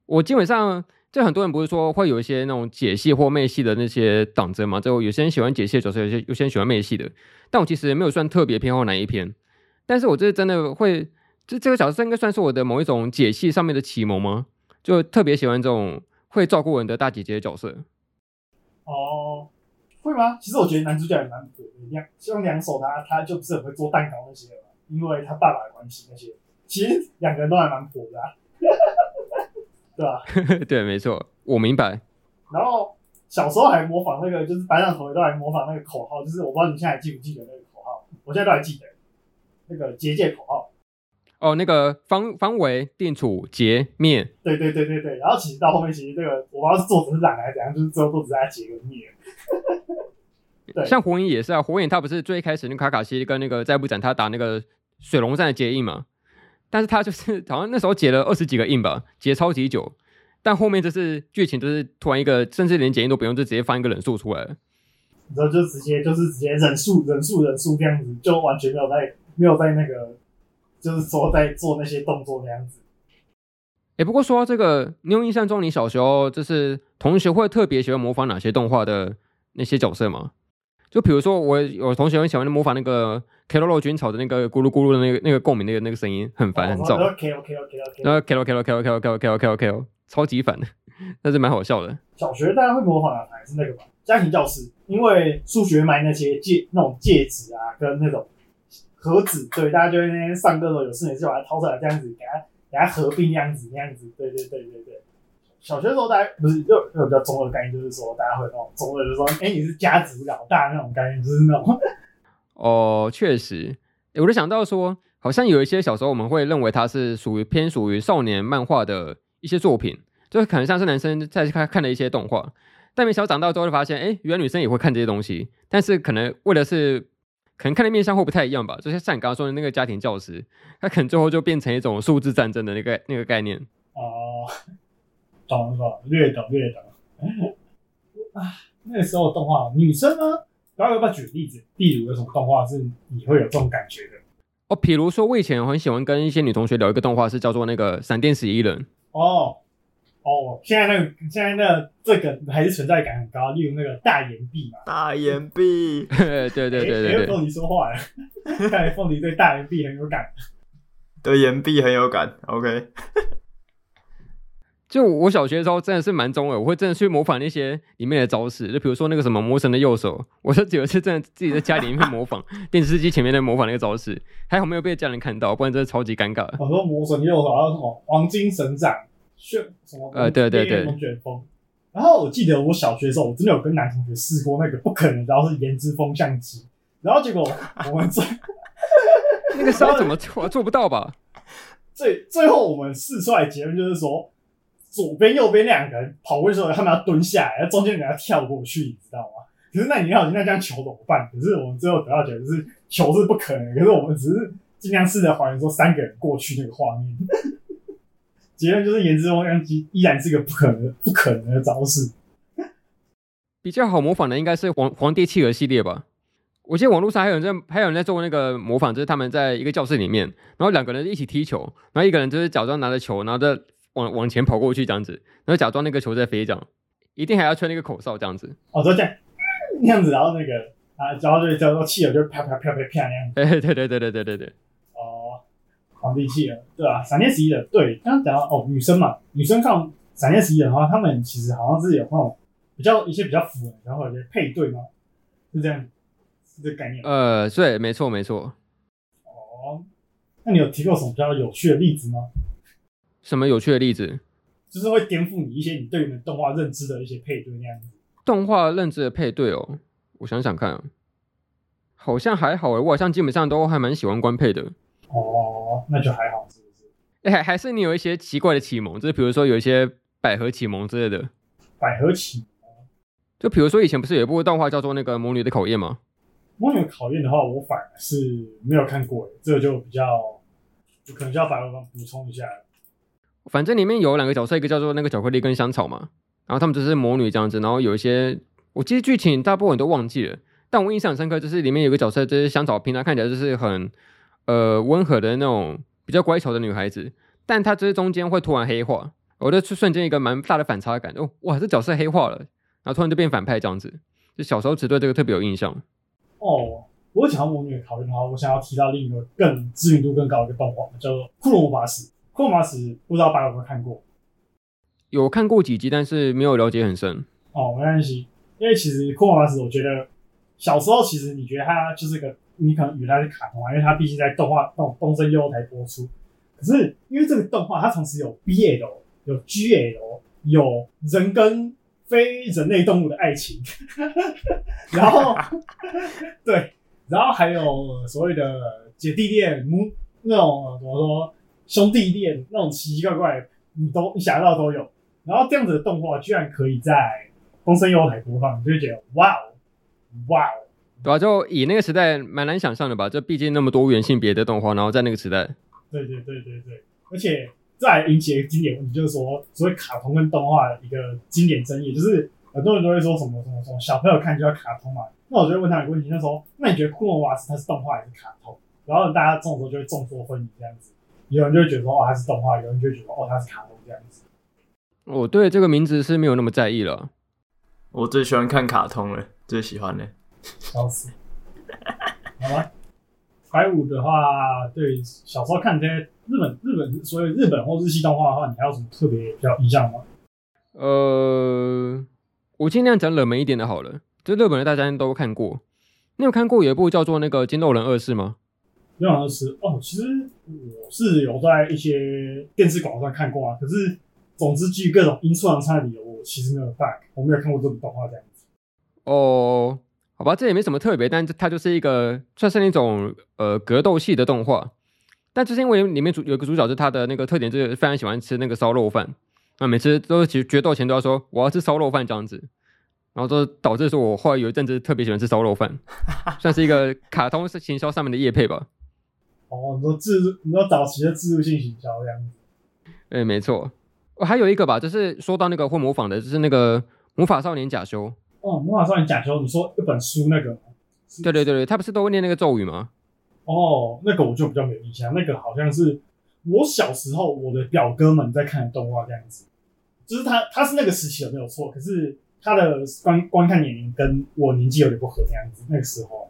S1: 我基本上。这很多人不是说会有一些那种解系或妹系的那些党争嘛？就有些人喜欢解系的角色，有些有些人喜欢妹系的。但我其实也没有算特别偏好哪一篇。但是我这真的会，这这个角色应该算是我的某一种解系上面的启蒙吗？就特别喜欢这种会照顾人的大姐姐的角色。
S3: 哦，会吗？其实我觉得男主角也蛮火的，两像两手他他就不是很会做蛋糕那些嘛，因为他爸爸的关系那些，其实两个人都还蛮火的啊。对吧？
S1: 对，没错，我明白。
S3: 然后小时候还模仿那个，就是班上同学都还模仿那个口号，就是我不知道你现在还记不记得那个口号？我现在都还记得那个结界口号。
S1: 哦，那个方方为定处结面。
S3: 对对对对对。然后其实到后面，其实这个我不知道是作者是懒还是怎样，就是最后都只在结个灭。对，
S1: 像火影也是啊，火影他不是最开始那卡卡西跟那个再不斩他打那个水龙战的结印嘛？但是他就是好像那时候结了二十几个印吧，结超级久，但后面就是剧情就是突然一个，甚至连结印都不用，就直接放一个忍术出来了，
S3: 然后就直接就是直接忍术忍术忍术这样子，就完全没有在没有在那个，就是说在做那些动作那样子。
S1: 哎、欸，不过说到这个，你有印象中你小时候就是同学会特别喜欢模仿哪些动画的那些角色吗？就比如说我有同学很喜欢模仿那个 Keroro 军曹的那个咕噜咕噜的那个那个共鸣那个那个声音，很烦很燥。
S3: OK OK OK OK。
S1: 然后 Kero Kero Kero Kero Kero Kero Kero Kero 超级烦的，但是蛮好笑的。
S3: 小学大家会模仿的还是那个吧，家庭教师，因为数学买那些戒那种戒指啊，跟那种盒子，对，大家就会那天上课的时候有事没事把它掏出来，这样子给它给它合并，这样子那样子，对对对对对。小学的时候，大家不是就有比较中二的概念，就是说大家会那种中二，就是说，哎、你是家族老大那种概念，就是那种。
S1: 哦，确实，我就想到说，好像有一些小时候我们会认为它是属于偏属于少年漫画的一些作品，就是可能像是男生在看看的一些动画，但没想到长大之后就发现，哎、原来女生也会看这些东西，但是可能为的是，可能看的面向会不太一样吧，就像你刚刚说的那个家庭教师，他可能最后就变成一种数字战争的那个那个概念。
S3: 哦。懂了，略懂略懂。啊，那个时候动画女生呢？然后要不要举例子？例如有什么动画是你会有这种感觉的？
S1: 哦，比如说我以前很喜欢跟一些女同学聊一个动画，是叫做那个《闪电十一人》。
S3: 哦哦，现在那个现在那个这个还是存在感很高。例如那个大岩壁嘛，
S2: 大岩壁，
S1: 对对对对对对。
S3: 凤梨说话了，看来凤梨对大岩壁很有感，
S2: 对岩壁很有感。OK。
S1: 就我小学的时候真的是蛮中二，我会真的去模仿那些里面的招式，就比如说那个什么魔神的右手，我是有一次真的自己在家里面模仿电视机前面在模仿那个招式，还好没有被家人看到，不然真的超级尴尬。
S3: 我说魔神右手还有什么黄金神掌旋什么
S1: 呃对对对
S3: 龙卷风，然后我记得我小学的时候我真的有跟男同学试过那个不可能，然后是颜值风向机，然后结果我们最
S1: 那个招怎么做做不到吧？
S3: 最最后我们试出来结论就是说。左边、右边两个人跑过去的时候，他们要蹲下来，然后中间人要跳过去，你知道吗？可是那你要，那这样球怎么办？可是我们最后得到结论是球是不可能，可是我们只是尽量试着还原说三个人过去那个画面。结论就是颜值风向机依然是个不可能、不可能的招式。
S1: 比较好模仿的应该是皇皇帝企鹅系列吧？我记得网络上还有人在，还有人在做那个模仿，就是他们在一个教室里面，然后两个人一起踢球，然后一个人就是假装拿着球，然后再往往前跑过去这样子，然后假装那个球在飞，这样一定还要吹那个口哨这样子。
S3: 哦，就这样那样子，然后那个啊，然后就叫做气球就啪啪啪啪啪那样子。
S1: 哎，对对对对对对对。
S3: 哦，皇帝气了，对啊，闪电十一人，对，刚刚讲到哦，女生嘛，女生看闪电十一人的话，他们其实好像是有那种比较一些比较符合，然后有些配对吗？是这样。是这个概念
S1: 呃，对，没错，没错。
S3: 哦，那你有提过什么比较有趣的例子吗？
S1: 什么有趣的例子？
S3: 就是会颠覆你一些你对你们动画认知的一些配对那样子。
S1: 动画认知的配对哦，我想想看，好像还好诶，我好像基本上都还蛮喜欢官配的。
S3: 哦，那就还好，是不是？
S1: 哎，还还是你有一些奇怪的启蒙，就是比如说有一些百合启蒙之类的。
S3: 百合启蒙？
S1: 就比如说以前不是有一部动画叫做那个《魔女的考验》吗？
S3: 魔女考验的话，我反而是没有看过，这个就比较，就可能就要把我补充一下。
S1: 反正里面有两个角色，一个叫做那个巧克力跟香草嘛，然后他们就是魔女这样子，然后有一些，我记得剧情大部分都忘记了，但我印象很深刻，就是里面有个角色，就是香草，平常看起来就是很呃温和的那种比较乖巧的女孩子，但她这中间会突然黑化，我就瞬间一个蛮大的反差感，哦哇，这角色黑化了，然后突然就变反派这样子，就小时候只对这个特别有印象。
S3: 哦，我讲到魔女的考验的话，我想要提到另一个更知名度更高的一个动画，叫做《库洛魔法使》。库洛魔法使不知道大家有没有看过？
S1: 有看过几集，但是没有了解很深。
S3: 哦，没关系，因为其实库洛魔法使，我觉得小时候其实你觉得它就是个，你可能以为它是卡通啊，因为它毕竟在动画动东森幼幼台播出。可是因为这个动画，它同时有 BL、有 GL、有人跟。非人类动物的爱情，然后 对，然后还有所谓的姐弟恋、母那种怎么说兄弟恋那种奇奇怪怪，你都你想到都有。然后这样子的动画居然可以在东森幼幼台播放，你就会觉得哇哦哇哦，
S1: 对啊，就以那个时代蛮难想象的吧？这毕竟那么多元性别的动画，然后在那个时代，
S3: 对对对对对，而且。再引起一个经典问题，就是说，所谓卡通跟动画的一个经典争议，就是很多人都会说什么什么什么小朋友看就要卡通嘛。那我就会问他一个问题，就是说，那你觉得库洛魔法使它是动画还是卡通？然后大家这种时候就会众说纷纭这样子。有人就会觉得说，哦，它是动画；有人就会觉得，哦，它是卡通这样子。
S1: 我对这个名字是没有那么在意了。
S2: 我最喜欢看卡通了，最喜欢的。
S3: 笑死。好吧。百五的话，对小时候看这些日本日本所以日本或日系动画的话，你还有什么特别比较印象吗？
S1: 呃，我尽量讲冷门一点的好了。就日本的大家都看过，你有看过有一部叫做那个《金肉人二世》吗？
S3: 金肉人二世哦，其实我是有在一些电视广告上看过啊。可是，总之基于各种因素上差的理由，我其实没有看，我没有看过这部动画这样子。
S1: 哦。好吧，这也没什么特别，但它就是一个算是那种呃格斗系的动画。但就是因为里面主有个主角，是他的那个特点就是非常喜欢吃那个烧肉饭，那每次都是其实决斗前都要说我要吃烧肉饭这样子，然后就导致说我后来有一阵子特别喜欢吃烧肉饭，算是一个 卡通是行销上面的业配吧。
S3: 哦，你说自你说早期的自入性行销这样子。
S1: 对，没错。我还有一个吧，就是说到那个会模仿的，就是那个魔法少年假修。
S3: 哦，魔法少年假球，你说一本书那个？
S1: 对对对对，他不是都会念那个咒语吗？
S3: 哦，那个我就比较没有印象，那个好像是我小时候我的表哥们在看的动画这样子，就是他他是那个时期的没有错，可是他的观观看年龄跟我年纪有点不合这样子，那个时候。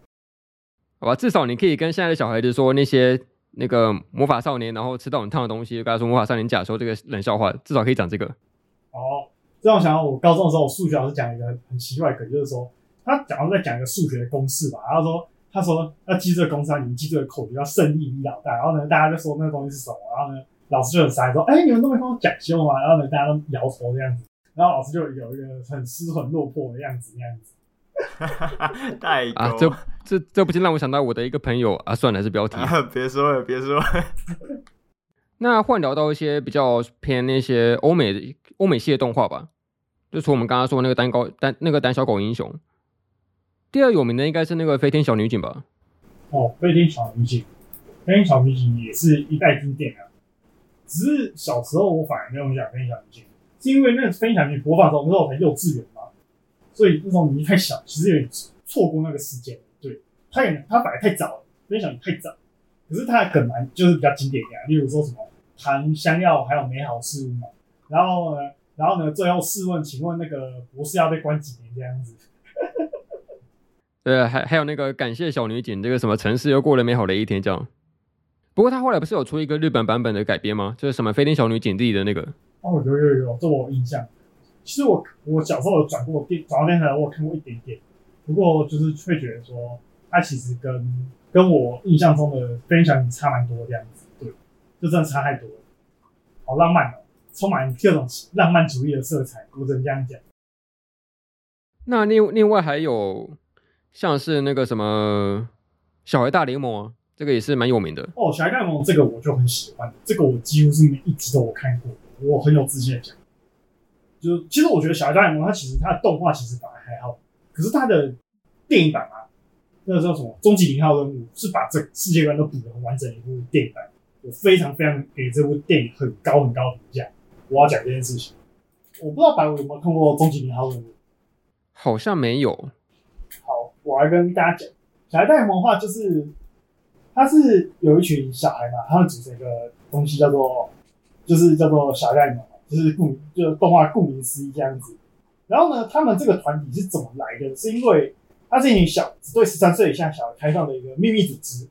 S1: 好吧，至少你可以跟现在的小孩子说那些那个魔法少年，然后吃到很烫的东西，跟他说魔法少年假球这个冷笑话，至少可以讲这个。
S3: 哦。让我想到，我高中的时候，我数学老师讲一个很奇怪的梗，就是说他讲到在讲一个数学的公式吧，然后说他说要记这个公式，你们记这个口诀叫胜利一老大，然后呢，大家就说那个东西是什么，然后呢，老师就很傻说，哎、欸，你们都没跟我讲究吗？然后呢，大家都摇头这样子，然后老师就有一个很失魂落魄的样子，那样子。
S2: 哈哈哈，太
S1: 啊，这这这不禁让我想到我的一个朋友啊，算了，还是不要提，
S2: 别说了，别说了。
S1: 那换聊到一些比较偏那些欧美的欧美系的动画吧。就从我们刚刚说那个胆狗胆那个胆小狗英雄，第二有名的应该是那个飞天小女警吧？
S3: 哦，飞天小女警，飞天小女警也是一代经典啊。只是小时候我反而没有讲飞天小女警，是因为那个飞天小女警播放的时候，那时候我才幼稚园嘛，所以那时候你太小，其实有点错过那个时间。对，他也他反而太早了，分享太早。可是他的梗蛮就是比较经典的，例如说什么糖香药还有美好事物嘛。然后呢，然后呢，最后试问，请问那个博士要被关几年这样子？
S1: 对，还还有那个感谢小女警，这个什么城市又过了美好的一天这样。不过他后来不是有出一个日本版本的改编吗？就是什么飞天小女警自己的那个。
S3: 哦，有有有，这我有印象。其实我我小时候有转过电转到电台，我有看过一点点。不过就是会觉得说，它其实跟跟我印象中的飞天小女警差蛮多这样子。对，就真的差太多了。好浪漫哦，充满各种浪漫主义的色彩，我只能这样讲。
S1: 那另另外还有。像是那个什么小孩大联盟啊，这个也是蛮有名的
S3: 哦。小孩大联盟这个我就很喜欢，这个我几乎是每一集都有看过，我很有自信的讲。就其实我觉得小孩大联盟它其实它的动画其实反而还好，可是它的电影版啊，那个叫什么《终极零号任务》是把这世界观都补得很完整的一部电影版，我非常非常给这部电影很高很高的评价。我要讲这件事情，我不知道白五有没有看过《终极零号任务》，
S1: 好像没有。
S3: 好我来跟大家讲，小孩大联盟的话，就是他是有一群小孩嘛，他们组成一个东西叫做，就是叫做小孩大联盟，就是顾就是动画顾名思义这样子。然后呢，他们这个团体是怎么来的？是因为他是一群小只对十三岁以下小孩开放的一个秘密组织。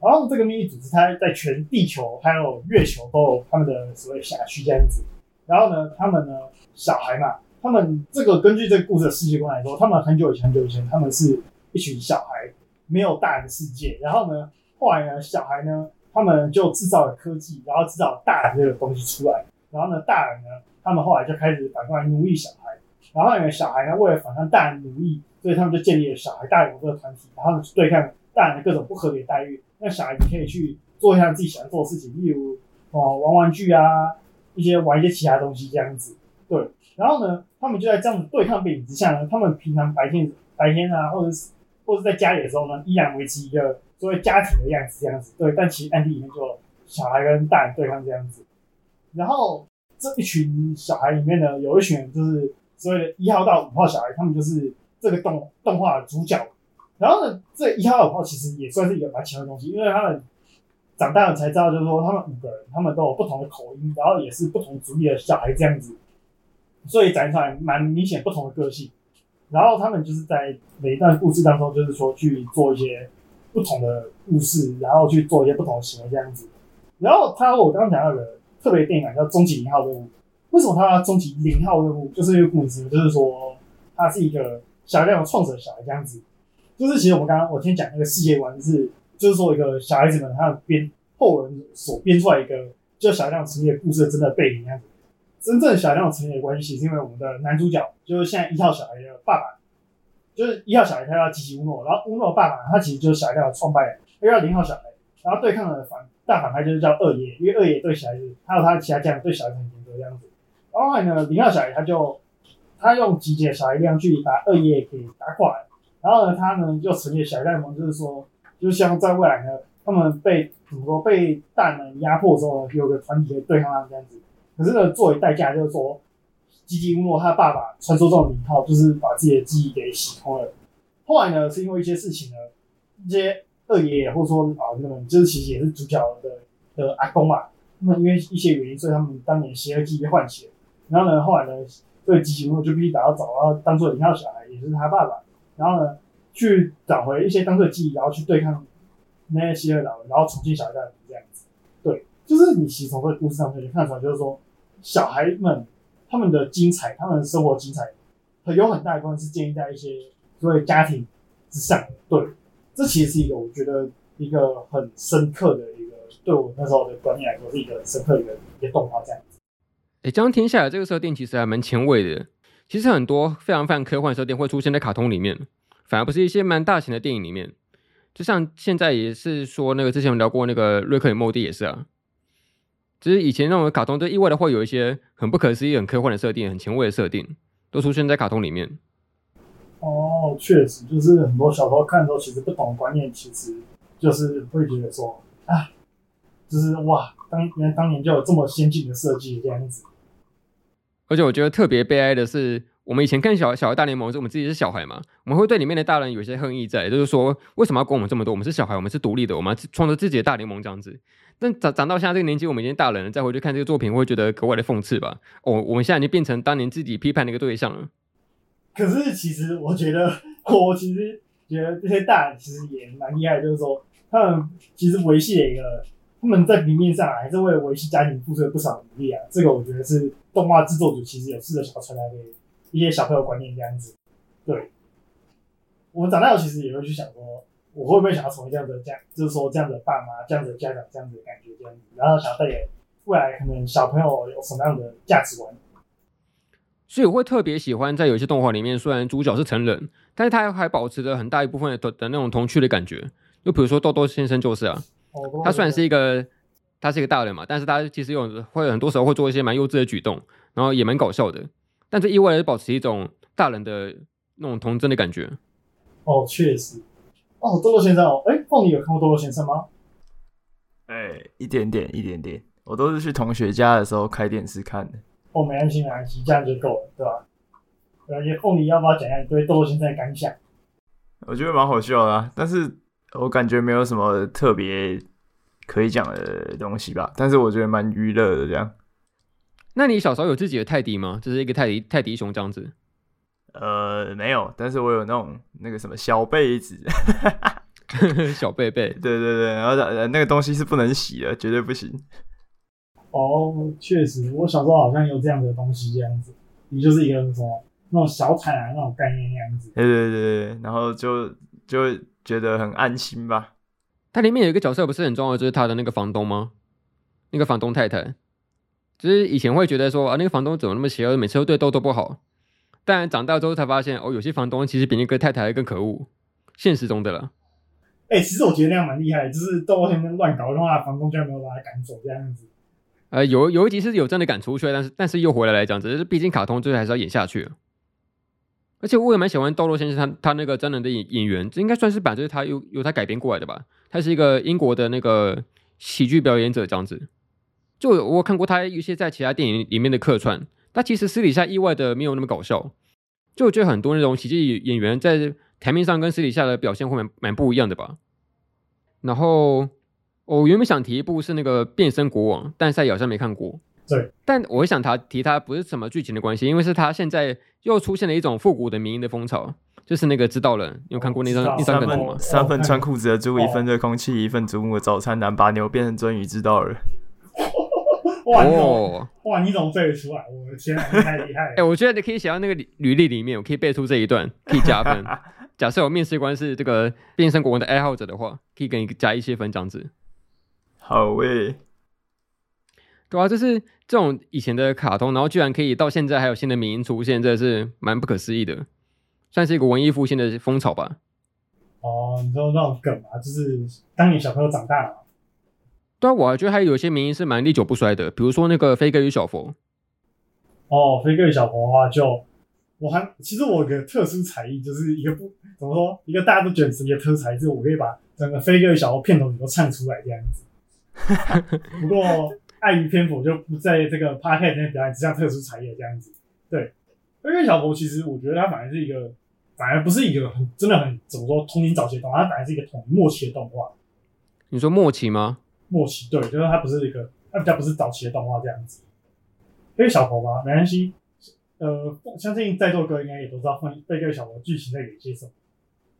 S3: 然后这个秘密组织，它在全地球还有月球都有他们的所谓辖区这样子。然后呢，他们呢，小孩嘛，他们这个根据这个故事的世界观来说，他们很久以前很久以前，他们是。一群小孩没有大人的世界，然后呢，后来呢，小孩呢，他们就制造了科技，然后制造大人这个东西出来，然后呢，大人呢，他们后来就开始反过来奴役小孩，然后呢，小孩呢，为了反抗大人奴役，所以他们就建立了小孩大人这个团体，然后去对抗大人的各种不合理的待遇，让小孩子可以去做一下自己喜欢做的事情，例如哦玩玩具啊，一些玩一些其他东西这样子，对，然后呢，他们就在这样子对抗背景之下呢，他们平常白天白天啊，或者是或者在家里的时候呢，依然维持一个所谓家庭的样子，这样子对。但其实暗地里面就小孩跟大人对抗这样子。然后这一群小孩里面呢，有一群就是所谓的一号到五号小孩，他们就是这个动动画的主角。然后呢，这一号五号其实也算是一个蛮强的东西，因为他们长大了才知道，就是说他们五个人，他们都有不同的口音，然后也是不同族裔的小孩这样子，所以展现出来蛮明显不同的个性。然后他们就是在每一段故事当中，就是说去做一些不同的故事，然后去做一些不同的行为这样子。然后他和我刚刚讲到的特别电影叫《终极零号任务》，为什么他要终极零号任务？就是一个故事，就是说他是一个小孩那种创始的小孩这样子。就是其实我们刚刚我先讲那个世界观是，就是说一个小孩子们他们编后人所编出来一个就小亮成立的故事的真的背景样子。真正小亮成员的关系，是因为我们的男主角就是现在一号小孩的爸爸，就是一号小孩他叫吉吉乌诺，然后乌诺爸爸他其实就是小亮的创办人，二号零号小孩，然后对抗的反大反派就是叫二爷，因为二爷对小孩子还有他其他家人对小孩子很严格这样子。然后呢，零号小孩他就他用集结小孩力量去把二爷给打垮，然后呢，他呢就成立小亮盟，就是说，就像在未来呢，他们被怎么说被大人压迫的时候，有个团体对抗他们这样子。可是呢，作为代价，就是说，吉吉乌诺他爸爸传说中的名号，就是把自己的记忆给洗空了。后来呢，是因为一些事情呢，一些二爷爷或者说啊，那么就是其实也是主角的的阿公嘛，那么因为一些原因，所以他们当年邪恶记忆被唤起。然后呢，后来呢，这个吉吉乌诺就必须打到找到当做零号小孩，也就是他爸爸，然后呢，去找回一些当初的记忆，然后去对抗那些邪恶老人，然后重新小孩大联盟这样子。对，就是你其实从这个故事上面就看出来，就是说。小孩们他们的精彩，他们的生活精彩，很有很大一部分是建立在一些所谓家庭之上。对，这其实是一个我觉得一个很深刻的一个，对我那时候的观念来说是一个很深刻的一个一个动画这样子。
S1: 哎，这样听下来，这个设定其实还蛮前卫的。其实很多非常非常科幻设定会出现在卡通里面，反而不是一些蛮大型的电影里面。就像现在也是说那个之前我们聊过那个瑞克与莫蒂也是啊。其实以前那种卡通，都意外的会有一些很不可思议、很科幻的设定，很前卫的设定，都出现在卡通里面。
S3: 哦，确实，就是很多小时候看的时候，其实不懂的观念，其实就是会觉得说，啊，就是哇，当原来当年就有这么先进的设计这样子。
S1: 而且我觉得特别悲哀的是，我们以前看小小孩大联盟，是我们自己是小孩嘛，我们会对里面的大人有些恨意在，就是说为什么要管我们这么多？我们是小孩，我们是独立的，我们要创造自己的大联盟这样子。但长长到现在这个年纪，我们已经大人了，再回去看这个作品，会觉得格外的讽刺吧？哦，我们现在已经变成当年自己批判的一个对象了。
S3: 可是其实我觉得，我其实觉得这些大人其实也蛮厉害，就是说他们其实维系了一个，他们在平面上还是为了维系家庭付出了不少努力啊。这个我觉得是动画制作组其实有试着想要传达给一些小朋友观念这样子。对，我们长大后其实也会去想说。我会不会想要成为这样的家，就是说这样的爸妈，这样的家长，这样子的感觉，这样子，然后想要带给未来可能小朋友有什么样的价值观？
S1: 所以我会特别喜欢在有些动画里面，虽然主角是成人，但是他还保持着很大一部分的的那种童趣的感觉。就比如说豆豆先生就是啊，哦、他虽然是一个他是一个大人嘛，但是他其实有会很多时候会做一些蛮幼稚的举动，然后也蛮搞笑的，但这意外的保持一种大人的那种童真的感觉。
S3: 哦，确实。哦，豆豆先生哦，哎，凤梨有看过豆豆先生吗？
S2: 哎，一点点，一点点，我都是去同学家的时候开电视看的。
S3: 哦，没关系，没关系，这样就够了，对吧？而且凤梨要不要讲一下你对豆豆先生的感想？
S2: 我觉得蛮好笑的啊，但是我感觉没有什么特别可以讲的东西吧。但是我觉得蛮娱乐的这样。
S1: 那你小时候有自己的泰迪吗？就是一个泰迪泰迪熊这样子。
S2: 呃，没有，但是我有那种那个什么小被子，
S1: 小被被，
S2: 对对对，然后那个东西是不能洗的，绝对不行。
S3: 哦，确实，我小时候好像有这样的东西，这样子，你就是一个什么那种小毯啊，那种概念那样子。
S2: 对对对，然后就就觉得很安心吧。
S1: 它里面有一个角色不是很重要，就是他的那个房东吗？那个房东太太，就是以前会觉得说啊，那个房东怎么那么邪恶，每次都对豆豆不好。但长大之后才发现，哦，有些房东其实比那个太太还更可恶，现实中的了。
S3: 哎、欸，其实我觉得那样蛮厉害的，就是豆豆先生乱搞的话，房东居然没有把他赶走这样子。
S1: 呃，有有一集是有真的赶出去，但是但是又回来来讲，只是毕竟卡通最后还是要演下去。而且我也蛮喜欢豆豆先生他他那个真人的演演员，这应该算是把就是他由由他改编过来的吧。他是一个英国的那个喜剧表演者这样子。就我看过他一些在其他电影里面的客串。他其实私底下意外的没有那么搞笑，就我觉得很多那种喜剧演员在台面上跟私底下的表现会蛮蛮不一样的吧。然后我原本想提一部是那个《变身国王》，但赛好像没看过。
S3: 对，
S1: 但我会想他提他不是什么剧情的关系，因为是他现在又出现了一种复古的迷因的风潮，就是那个知道了，你有看过那张那张梗图吗？
S2: 三份穿裤子的猪，一份热空气，一份祖母的早餐，男把牛变成鳟鱼，知道了。
S3: 哇哦！哇，你怎么背得出来？我的天，太 厉害了！
S1: 哎、欸，我觉得你可以写到那个履历里面，我可以背出这一段，可以加分。假设我面试官是这个变身国王的爱好者的话，可以给你加一些分，这样子。
S2: 好诶，
S1: 对啊，就是这种以前的卡通，然后居然可以到现在还有新的名出现，真的是蛮不可思议的，算是一个文艺复兴的风潮吧。
S3: 哦，你知道那种梗啊，就是当你小朋友长大了。
S1: 对啊，我觉得还有一些名言是蛮历久不衰的，比如说那个飞哥与小佛。
S3: 哦，飞哥与小佛的话就，就我还其实我有个特殊才艺，就是一个不怎么说，一个大家都卷舌的特殊才艺，就是我可以把整个飞哥与小佛片头曲都唱出来这样子。不过 碍于篇幅，就不在这个 podcast 里面表演这项特殊才艺这样子。对，飞哥与小佛其实我觉得它反而是一个，反而不是一个很真的很怎么说童年早期的动画，它反而是一个很末期的动画。
S1: 你说末期吗？
S3: 末期对，就是它不是一个，它比较不是早期的动画这样子。飞哥小佛吧？没关系。呃，相信在座各位应该也都知道，飞哥小佛剧情在演些什么。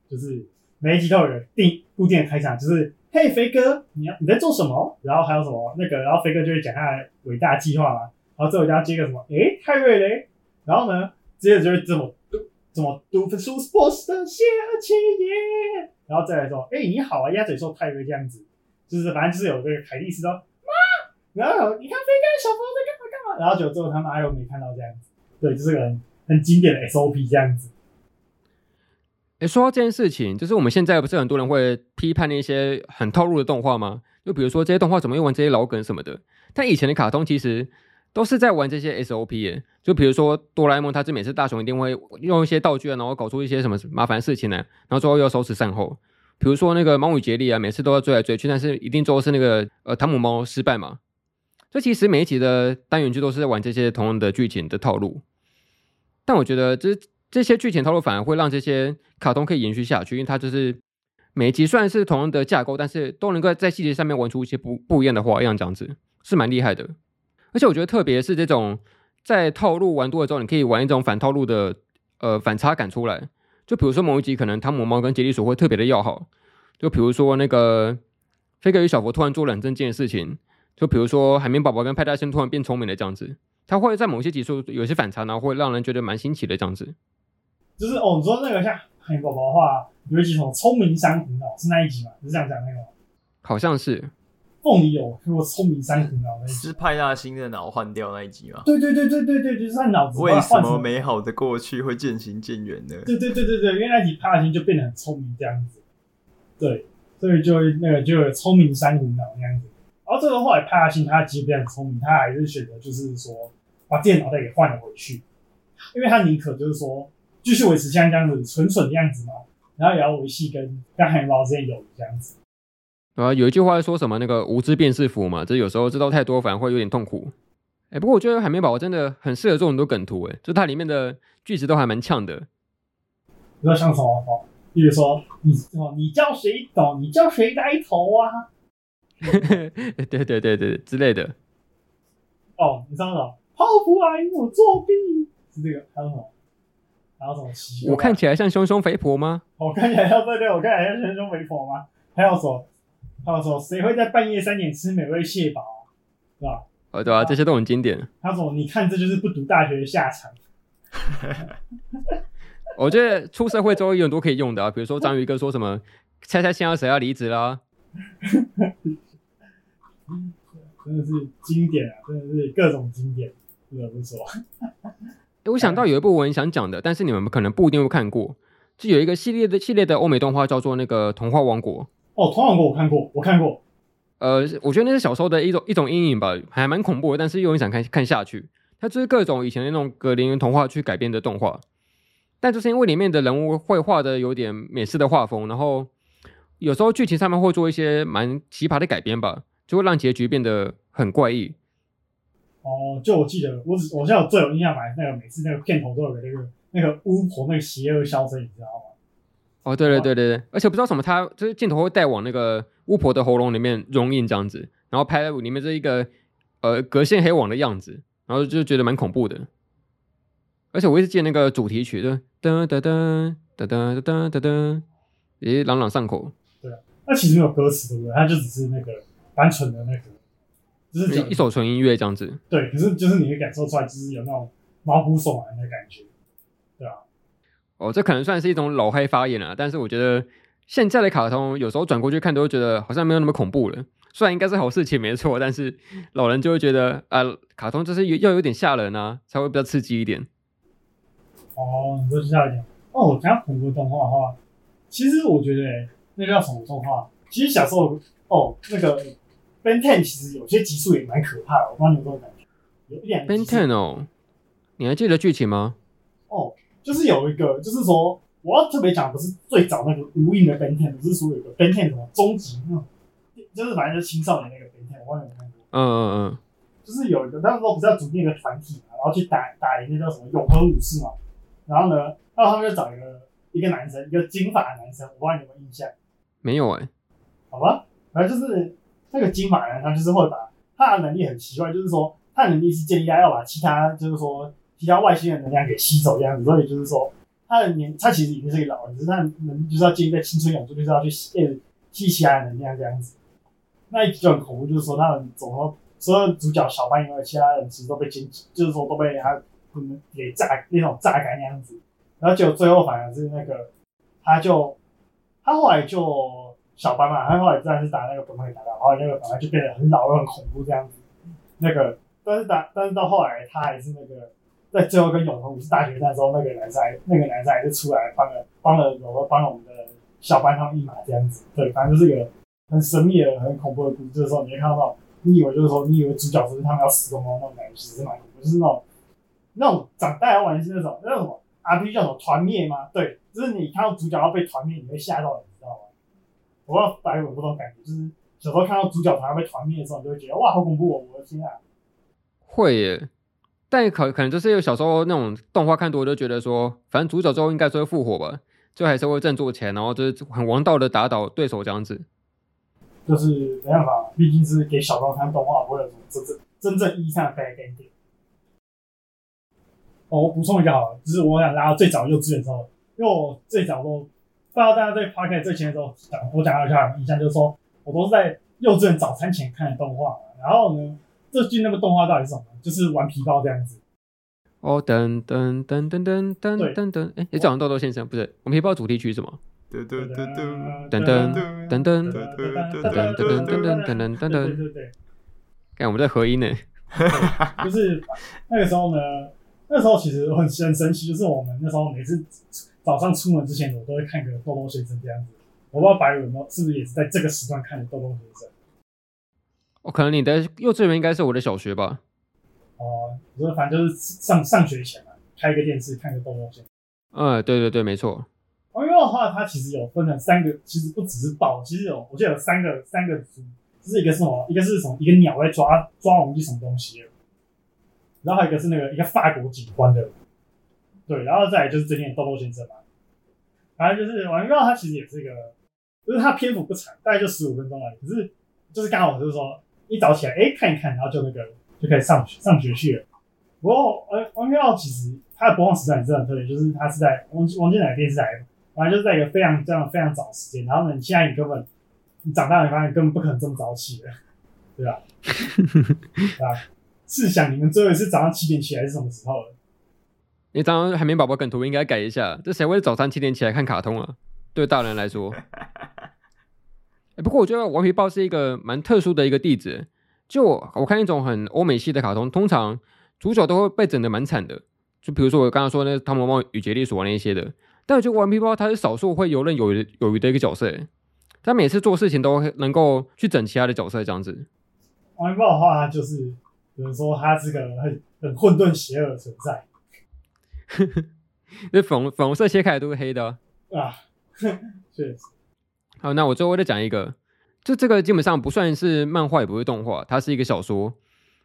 S3: 就是每一集都有人定固定的开场，就是嘿，飞哥，你要你在做什么？然后还有什么那个，然后飞哥就会讲他的伟大计划嘛。然后最后就要接个什么？诶、泰瑞嘞。然后呢，接着就会这么读怎么读出 sports 的谢奇耶。然后再来说，诶、你好啊，鸭嘴兽泰瑞这样子。就是反正就是有这个凯蒂斯说妈，然后你看飞哥小朋友在干嘛干嘛，然后就最后他妈又没看到这样子，对，就是很很经典的 SOP 这样子。
S1: 哎，说到这件事情，就是我们现在不是很多人会批判那些很套路的动画吗？就比如说这些动画怎么又玩这些老梗什么的，但以前的卡通其实都是在玩这些 SOP 耶。就比如说哆啦 A 梦，它是每次大雄一定会用一些道具，然后搞出一些什么麻烦事情来，然后最后又收拾善后。比如说那个猫与杰利啊，每次都要追来追去，但是一定最后是那个呃汤姆猫失败嘛。这其实每一集的单元剧都是在玩这些同样的剧情的套路。但我觉得这这些剧情套路反而会让这些卡通可以延续下去，因为它就是每一集虽然是同样的架构，但是都能够在细节上面玩出一些不不一样的花样，这样子是蛮厉害的。而且我觉得特别是这种在套路玩多了之后，你可以玩一种反套路的呃反差感出来。就比如说某一集可能汤姆猫跟杰利鼠会特别的要好，就比如说那个飞哥与小佛突然做了很正经的事情，就比如说海绵宝宝跟派大星突然变聪明了这样子。他会在某些集数有些反差，然后会让人觉得蛮新奇的这样子。
S3: 就是哦，你说那个像海绵宝宝的话，有一集什么聪明山虎脑是那一集吗？是这样讲那个吗？
S1: 好像是。
S3: 凤梨有如果聪明山虎脑那一集，
S2: 是派大星的脑换掉那一集吗？
S3: 对对对对对对，就是他脑子
S2: 为什么美好的过去会渐行渐远呢？
S3: 对对对对对，因为那集派大星就变得很聪明这样子。对，所以就那个就有聪明山虎脑那样子。然后这个后来派大星他即便很聪明，他还是选择就是说。把电脑袋给换了回去，因为他宁可就是说继续维持像这样子蠢蠢的样子嘛，然后也要维系跟跟海绵宝宝之间友谊这样子。
S1: 啊，有一句话说什么那个无知便是福嘛，这有时候知道太多反而会有点痛苦。哎、欸，不过我觉得海绵宝宝真的很适合做很多梗图，哎，就它里面的句子都还蛮呛的。
S3: 你知道像什么吗？比如说你哦，你叫谁懂？你叫谁呆头啊？
S1: 对对对对对之类的。
S3: 哦，你知道吗？泡芙阿姨，我作弊是这个，还有什么？还有什么奇怪？
S1: 我看起来像凶凶肥婆吗？
S3: 我看起来像对对，我看起来像凶凶肥婆吗？还有说，还有说，谁会在半夜三点吃美味蟹堡？是吧？
S1: 哦，对啊，这些都很经典。
S3: 他说：“你看，这就是不读大学的下场。”
S1: 我觉得出社会之后有很多可以用的啊，比如说章鱼哥说什么“ 猜猜现在谁要离职啦”。
S3: 真的是经典啊！真的是各种经典。不得不说，
S1: 欸，我想到有一部我很想讲的，但是你们可能不一定会看过，就有一个系列的系列的欧美动画叫做那个《童话王国》。
S3: 哦，《童话王国》我看过，我看过。
S1: 呃，我觉得那是小时候的一种一种阴影吧，还蛮恐怖的，但是又很想看看下去。它就是各种以前的那种格林童话去改编的动画，但就是因为里面的人物绘画的有点美式的画风，然后有时候剧情上面会做一些蛮奇葩的改编吧，就会让结局变得很怪异。
S3: 哦，就我记得，我只我现在有最有印象买那个每次那个片头都有个那个那个巫婆那个邪恶笑声，你知道吗？
S1: 哦，对对对对对，而且不知道什么，他就是镜头会带往那个巫婆的喉咙里面融印这样子，然后拍里面这一个呃隔线黑网的样子，然后就觉得蛮恐怖的。而且我一直记得那个主题曲的噔噔噔噔噔噔噔噔，也朗朗上口。
S3: 对啊，那其实没有歌词，对不对？它就只是那个单纯的那个。就是
S1: 一首纯音乐这样子，
S3: 对，可是就是你会感受出来，就是有那种毛骨悚然的感觉，对啊。
S1: 哦，这可能算是一种老黑发言了，但是我觉得现在的卡通有时候转过去看，都会觉得好像没有那么恐怖了。虽然应该是好事情没错，但是老人就会觉得啊，卡通就是要有点吓人啊，才会比较刺激一点。
S3: 哦，你说吓一点。哦，我讲很多动画的话，其实我觉得、欸、那个叫什么动画？其实小时候哦，那个。Ben Ten 其实有些集数也蛮可怕的，我不知道你有没有感觉？有一点
S1: Ben Ten 哦，你还记得剧情吗？
S3: 哦，就是有一个，就是说我要特别讲，不是最早那个无印的 Ben Ten，不是说有个 Ben Ten 什么终极那种，就是反正就是青少年那个 Ben Ten，我忘了有没有看过。嗯嗯嗯，就是有一个，那时候不是要组建一个团体嘛，然后去打打一个叫什么永恒武士嘛，然后呢，然后他们就找一个一个男生，一个金发的男生，我不知道你有没有印象？
S1: 没有哎、欸，
S3: 好吧，反正就是。那个金发男，他就是会把他的能力很奇怪，就是说他的能力是建议他要把其他，就是说其他外星的能量给吸走这样子。所以就是说他的年，他其实已经是一个老人，只是他能就是要建立在青春永驻，就是要去吸吸其他的能量这样子。那一集就很恐怖，就是说他们总说所有主角小班以外，其他人其实都被歼，就是说都被他给炸那种榨干那样子。然后结果最后反而是那个，他就他后来就。小班嘛，他后来自然是打那个本会打到，然后那个本来就变得很老又很恐怖这样子。那个，但是打，但是到后来他还是那个，在最后跟永恒武士大决战的时候，那个男生那个男生还是出来帮了帮了，有时候帮了我们的小班他们一马这样子。对，反正就是一个很神秘的、很恐怖的故事。就是说，你会看到，你以为就是说，你以为主角是他们要死光光那种感觉，其实蛮恐怖，就是那种那种长大要玩是那种那种什么 RPG 叫什么团灭吗？对，就是你看到主角要被团灭，你会吓到。我不知道大家有不同感觉，就是小时候看到主角团要被团灭的时候，你就会觉得哇，好恐怖哦！我的天啊，
S1: 会耶。但可可能就是有小时候那种动画看多，就觉得说，反正主角之后应该是会复活吧，就还是会振作起来，然后就是很王道的打倒对手这样子。
S3: 就是没办法，毕竟是给小朋友看动画，不会有什么真正真正意义上的 bad ending。哦，我补充一下好了，就是我想拉到最早幼稚园的时候，因为我最早都不知道大家对 Podcast 最前的时候讲，我讲一下印象就是说，我都是在幼稚园早餐前看的动画，然后呢，这句那个动画到底是什么？就是玩皮包这样子。
S1: 哦，噔噔噔噔噔噔噔噔，哎，你讲豆豆先生不是顽皮豹主题曲是什么？噔噔噔噔噔噔噔噔噔噔噔噔噔噔噔，对对，看我们在合音呢，
S3: 就是那个时候呢，那时候其实很很神奇，就是我们那时候每次早上出门之前，我都会看个豆豆先生这样子。我不知道白宇有没有是不是也是在这个时段看的豆豆先生？
S1: 哦，可能你的幼稚园应该是我的小学吧。
S3: 哦，我说反正就是上上学前嘛，开个电视看个豆豆先生。
S1: 嗯，对对对，没错。
S3: 王皮豹的话，它其实有分成三个，其实不只是豹，其实有，我记得有三个三个族，就是一个是什么，一个是什么，一个鸟在抓抓我们一什么东西，然后还有一个是那个一个法国警官的，对，然后再来就是最近的豆豆先生嘛，反正就是王皮豹，它其实也是一个，就是它篇幅不长，大概就十五分钟而已，可是就是刚好就是说一早起来，哎、欸，看一看，然后就那个就可以上学上学去了。不过王王皮豹其实他的播放时段也是很特别，就是他是在王王金乃电视台。反正就是在一个非常这样非常早的时间，然后呢，你现在你根本你长大了，你发现根本不可能这么早起的，对吧？对吧？试想你们最后一次早上七点起来是什么时候了？
S1: 你早上海绵宝宝梗图应该改一下，这谁会早上七点起来看卡通啊？对大人来说，欸、不过我觉得顽皮豹是一个蛮特殊的一个弟子。就我，看一种很欧美系的卡通，通常主角都会被整的蛮惨的，就比如说我刚刚说那汤姆猫与杰利鼠那一些的。但我觉得顽皮豹他是少数会游刃有余有余的一个角色，他每次做事情都能够去整其他的角色这样子。
S3: 顽皮豹的话，就是有人说他是个很很混沌邪恶的存在。
S1: 那粉粉红色切开来都是黑的啊，
S3: 啊 确实。
S1: 好，那我最后再讲一个，就这个基本上不算是漫画，也不是动画，它是一个小说。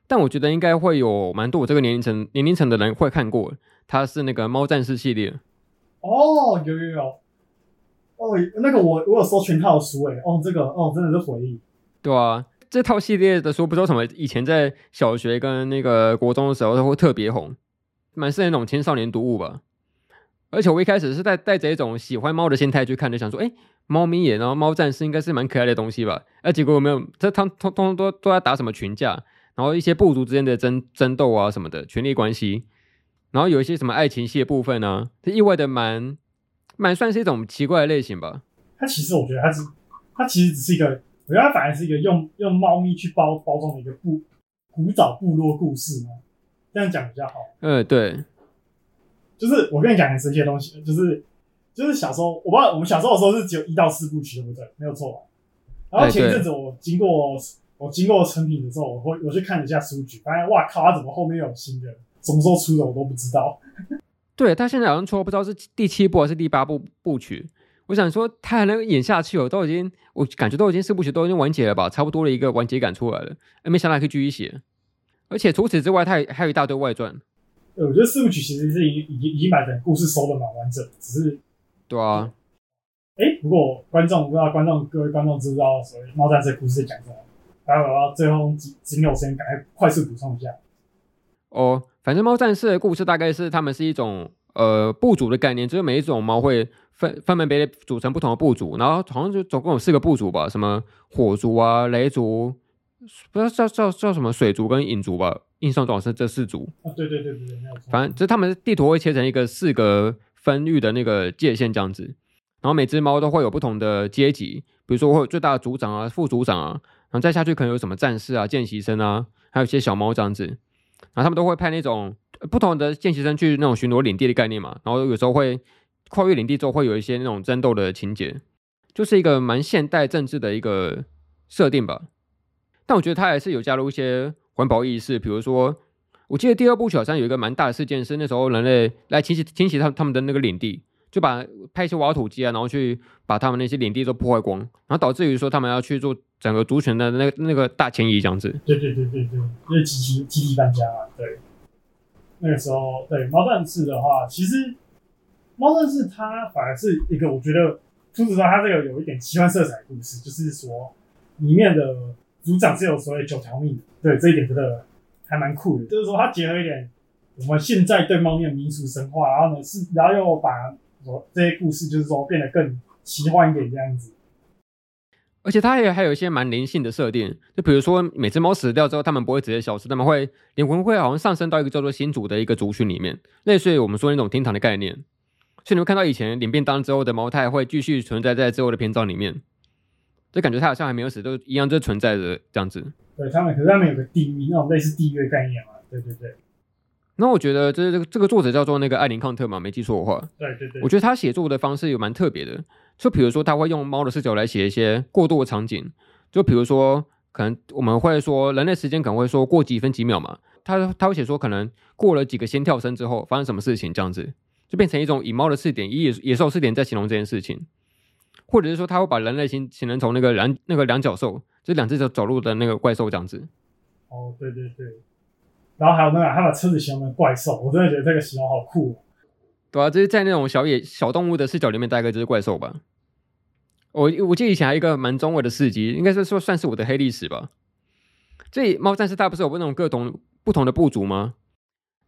S1: 但我觉得应该会有蛮多我这个年龄层年龄层的人会看过，它是那个猫战士系列。
S3: 哦，有有有，哦，那个我我有收全套书诶，哦，这个哦真的是回忆，
S1: 对啊，这套系列的书不知道什么，以前在小学跟那个国中的时候都会特别红，蛮是那种青少年读物吧。而且我一开始是带带着一种喜欢猫的心态去看的，想说，哎，猫咪眼，然后猫战士应该是蛮可爱的东西吧。哎，结果有没有，这他通通通都都在打什么群架，然后一些部族之间的争争斗啊什么的权力关系。然后有一些什么爱情戏的部分呢、啊？这意外的蛮蛮算是一种奇怪的类型吧。
S3: 它其实我觉得它是，它其实只是一个，我觉得它反而是一个用用猫咪去包包装的一个部古早部落故事嘛。这样讲比较好。
S1: 嗯，对。
S3: 就是我跟你讲很神奇的东西，就是就是小时候，我不知道我们小时候的时候是只有一到四部曲，对不对？没有错吧？然后前一阵子我经过我经过成品的时候，我会我去看了一下书局，发现哇靠，它怎么后面有新的？什么时候出的我都不知道。
S1: 对，他现在好像出了，不知道是第七部还是第八部部曲。我想说他还能演下去哦，都已经我感觉都已经四部曲都已经完结了吧，差不多的一个完结感出来了。哎，没想到还可以继续写，而且除此之外，他还还有一大堆外传。
S3: 我觉得四部曲其实是已已经已经把整个故事收的蛮完整，只是
S1: 对啊。
S3: 哎，不过观众不知道观众各位观众知不知道所谓猫战士故事在讲什么？待会我要最后仅仅有时间赶快快速补充一下。
S1: 哦。反正猫战士的故事大概是他们是一种呃部族的概念，就是每一种猫会分分门别类组成不同的部族，然后好像就总共有四个部族吧，什么火族啊、雷族，不知道叫叫叫什么水族跟影族吧，印象中是这四组。
S3: 啊，对对对对。
S1: 反正就是他们的地图会切成一个四个分域的那个界限这样子，然后每只猫都会有不同的阶级，比如说会有最大的组长啊、副组长啊，然后再下去可能有什么战士啊、见习生啊，还有一些小猫这样子。然后他们都会派那种不同的见习生去那种巡逻领地的概念嘛，然后有时候会跨越领地之后会有一些那种争斗的情节，就是一个蛮现代政治的一个设定吧。但我觉得他还是有加入一些环保意识，比如说我记得第二部小山有一个蛮大的事件是那时候人类来清洗清洗他他们的那个领地，就把派一些挖土机啊，然后去把他们那些领地都破坏光，然后导致于说他们要去做。整个族群的那个那个大迁移这样子，
S3: 对对对对对，就是集体集体搬家嘛，对。那个时候，对猫战士的话，其实猫战士它反而是一个我觉得，除此之外，它这个有一点奇幻色彩故事，就是说里面的组长是有所谓九条命的，对这一点真的还蛮酷的。就是说它结合一点我们现在对猫咪的民俗神话，然后呢是，然后又把说这些故事就是说变得更奇幻一点这样子。
S1: 而且它也还有一些蛮灵性的设定，就比如说每只猫死掉之后，它们不会直接消失，它们会灵魂会好像上升到一个叫做新族的一个族群里面，类似于我们说那种天堂的概念。所以你会看到以前领便当之后的猫，它还会继续存在在之后的篇章里面，就感觉他好像还没有死，都一样就存在着这样子。
S3: 对，他们可是他们有个地狱那种类似地狱的概念嘛？对对对。
S1: 那我觉得这这个这个作者叫做那个艾琳康特嘛，没记错的话。
S3: 对对对。
S1: 我觉得他写作的方式有蛮特别的。就比如说，他会用猫的视角来写一些过渡的场景。就比如说，可能我们会说，人类时间可能会说过几分几秒嘛。他他会写说，可能过了几个先跳声之后，发生什么事情这样子，就变成一种以猫的视点，以野野兽视点在形容这件事情。或者是说，他会把人类形形成从那个两那个两脚兽，就两只脚走路的那个怪兽这样子。
S3: 哦，对对对。然后还有那个，他把车子形容成怪兽，我真的觉得这个形容好酷哦。
S1: 对啊，就是在那种小野小动物的视角里面，大概就是怪兽吧。我我记得以前还有一个蛮中二的事迹，应该是说算是我的黑历史吧。这猫战士它不是有那种各种不同的部族吗？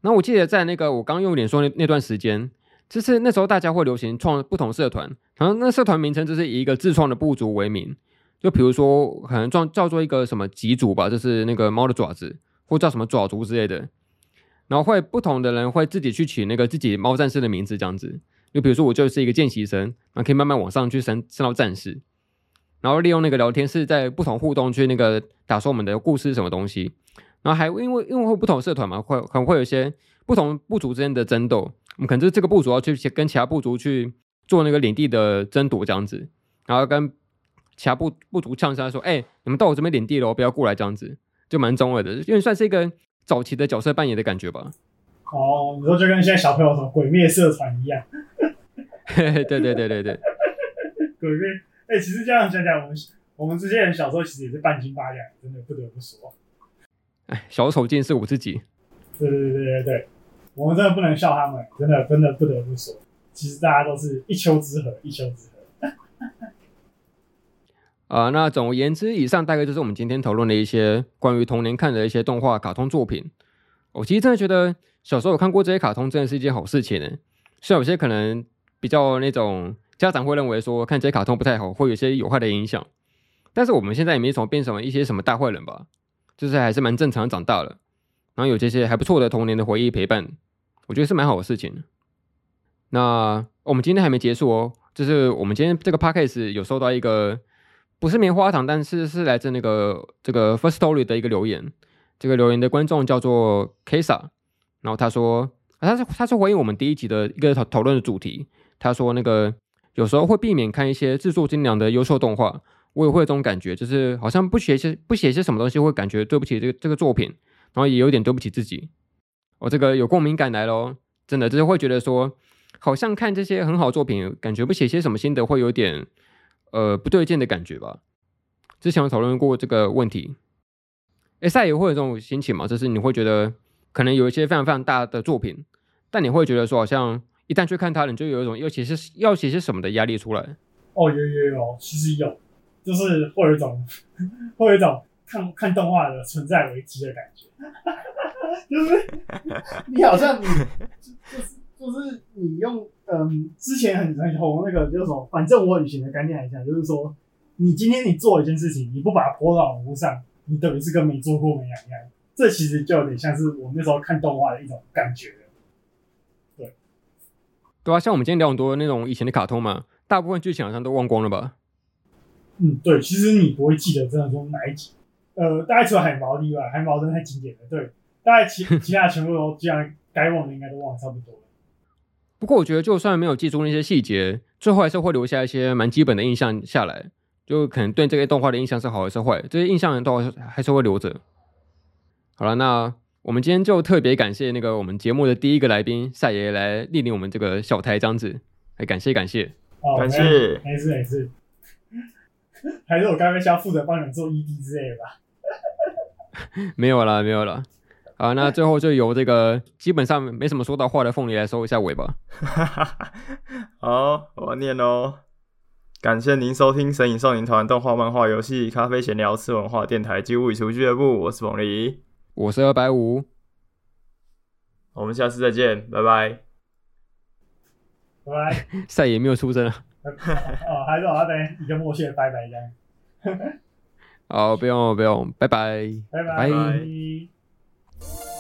S1: 然后我记得在那个我刚用脸说那那段时间，就是那时候大家会流行创不同社团，然后那社团名称就是以一个自创的部族为名，就比如说可能叫叫做一个什么吉族吧，就是那个猫的爪子，或叫什么爪族之类的。然后会不同的人会自己去取那个自己猫战士的名字，这样子。就比如说我就是一个见习生，然后可以慢慢往上去升升到战士。然后利用那个聊天室在不同互动去那个打说我们的故事什么东西。然后还因为因为会不同社团嘛，会可能会有一些不同部族之间的争斗。我们可能就是这个部族要去跟其他部族去做那个领地的争夺这样子。然后跟其他部部族呛声说：“哎，你们到我这边领地了，不要过来这样子。”就蛮中二的，因为算是一个。早期的角色扮演的感觉吧。
S3: 哦，你说就跟现在小朋友什么鬼灭社团一样。
S1: 对对对对对。
S3: 鬼灭，哎、欸，其实这样想想，我们我们这些人小时候其实也是半斤八两，真的不得不说。
S1: 哎，小丑竟是我自己。
S3: 对对对对对，我们真的不能笑他们，真的真的不得不说，其实大家都是一丘之貉，一丘之貉。
S1: 啊、那总而言之，以上大概就是我们今天讨论的一些关于童年看的一些动画、卡通作品。我其实真的觉得小时候有看过这些卡通，真的是一件好事情呢。虽然有些可能比较那种家长会认为说看这些卡通不太好，会有一些有害的影响，但是我们现在也没什么变什么一些什么大坏人吧，就是还是蛮正常长大了，然后有这些还不错的童年的回忆陪伴，我觉得是蛮好的事情。那我们今天还没结束哦，就是我们今天这个 podcast 有收到一个。不是棉花糖，但是是来自那个这个 first story 的一个留言。这个留言的观众叫做 Kesa，然后他说，他是他是回应我们第一集的一个讨讨论的主题。他说那个有时候会避免看一些制作精良的优秀动画，我也会有这种感觉，就是好像不写些不写些什么东西，会感觉对不起这个这个作品，然后也有点对不起自己。我、哦、这个有共鸣感来咯，真的就是会觉得说，好像看这些很好作品，感觉不写些什么心得会有点。呃，不对劲的感觉吧。之前有讨论过这个问题，哎，赛也会有这种心情吗？就是你会觉得可能有一些非常非常大的作品，但你会觉得说，好像一旦去看它，你就有一种要写些要写些什么的压力出来。
S3: 哦，有有有，其实有，就是会有一种 会有一种看看动画的存在危机的感觉，就是 你好像你就是。就是你用嗯，之前很很红那个就是说，反正我以前的概念来讲，就是说，你今天你做一件事情，你不把它泼到网络上，你等于是跟没做过没两样。这其实就有点像是我那时候看动画的一种感觉。对，
S1: 对啊，像我们今天聊很多那种以前的卡通嘛，大部分剧情好像都忘光了吧？
S3: 嗯，对，其实你不会记得真的说哪一集，呃，大概除了海毛例外，海毛真的太经典了。对，大概其其他全部都既然该忘的应该都忘差不多了。
S1: 不过我觉得，就算没有记住那些细节，最后还是会留下一些蛮基本的印象下来。就可能对这个动画的印象是好还是坏，这些印象都还是会留着。好了，那我们今天就特别感谢那个我们节目的第一个来宾赛爷来莅临我们这个小台这样子，来感谢感谢，
S3: 哦、
S2: 感谢，
S3: 没事没事，还是我刚刚需要负责帮你们做 ED 之类的吧？
S1: 没有啦没有啦，啊，那最后就由这个基本上没什么说到话的凤梨来收一下尾吧。
S2: 好，我念哦。感谢您收听《神影少年团》动画、漫画、游戏、咖啡闲聊、吃文化电台及物语厨俱乐部。我是凤梨，
S1: 我是二百五，
S2: 我们下次再见，拜拜。
S3: 拜拜。
S1: 赛也没有出声啊。
S3: 哦，还是我要等一个默契的拜拜这样。
S1: 好，不用不用，拜拜，
S3: 拜拜。
S2: 拜拜。Thank you.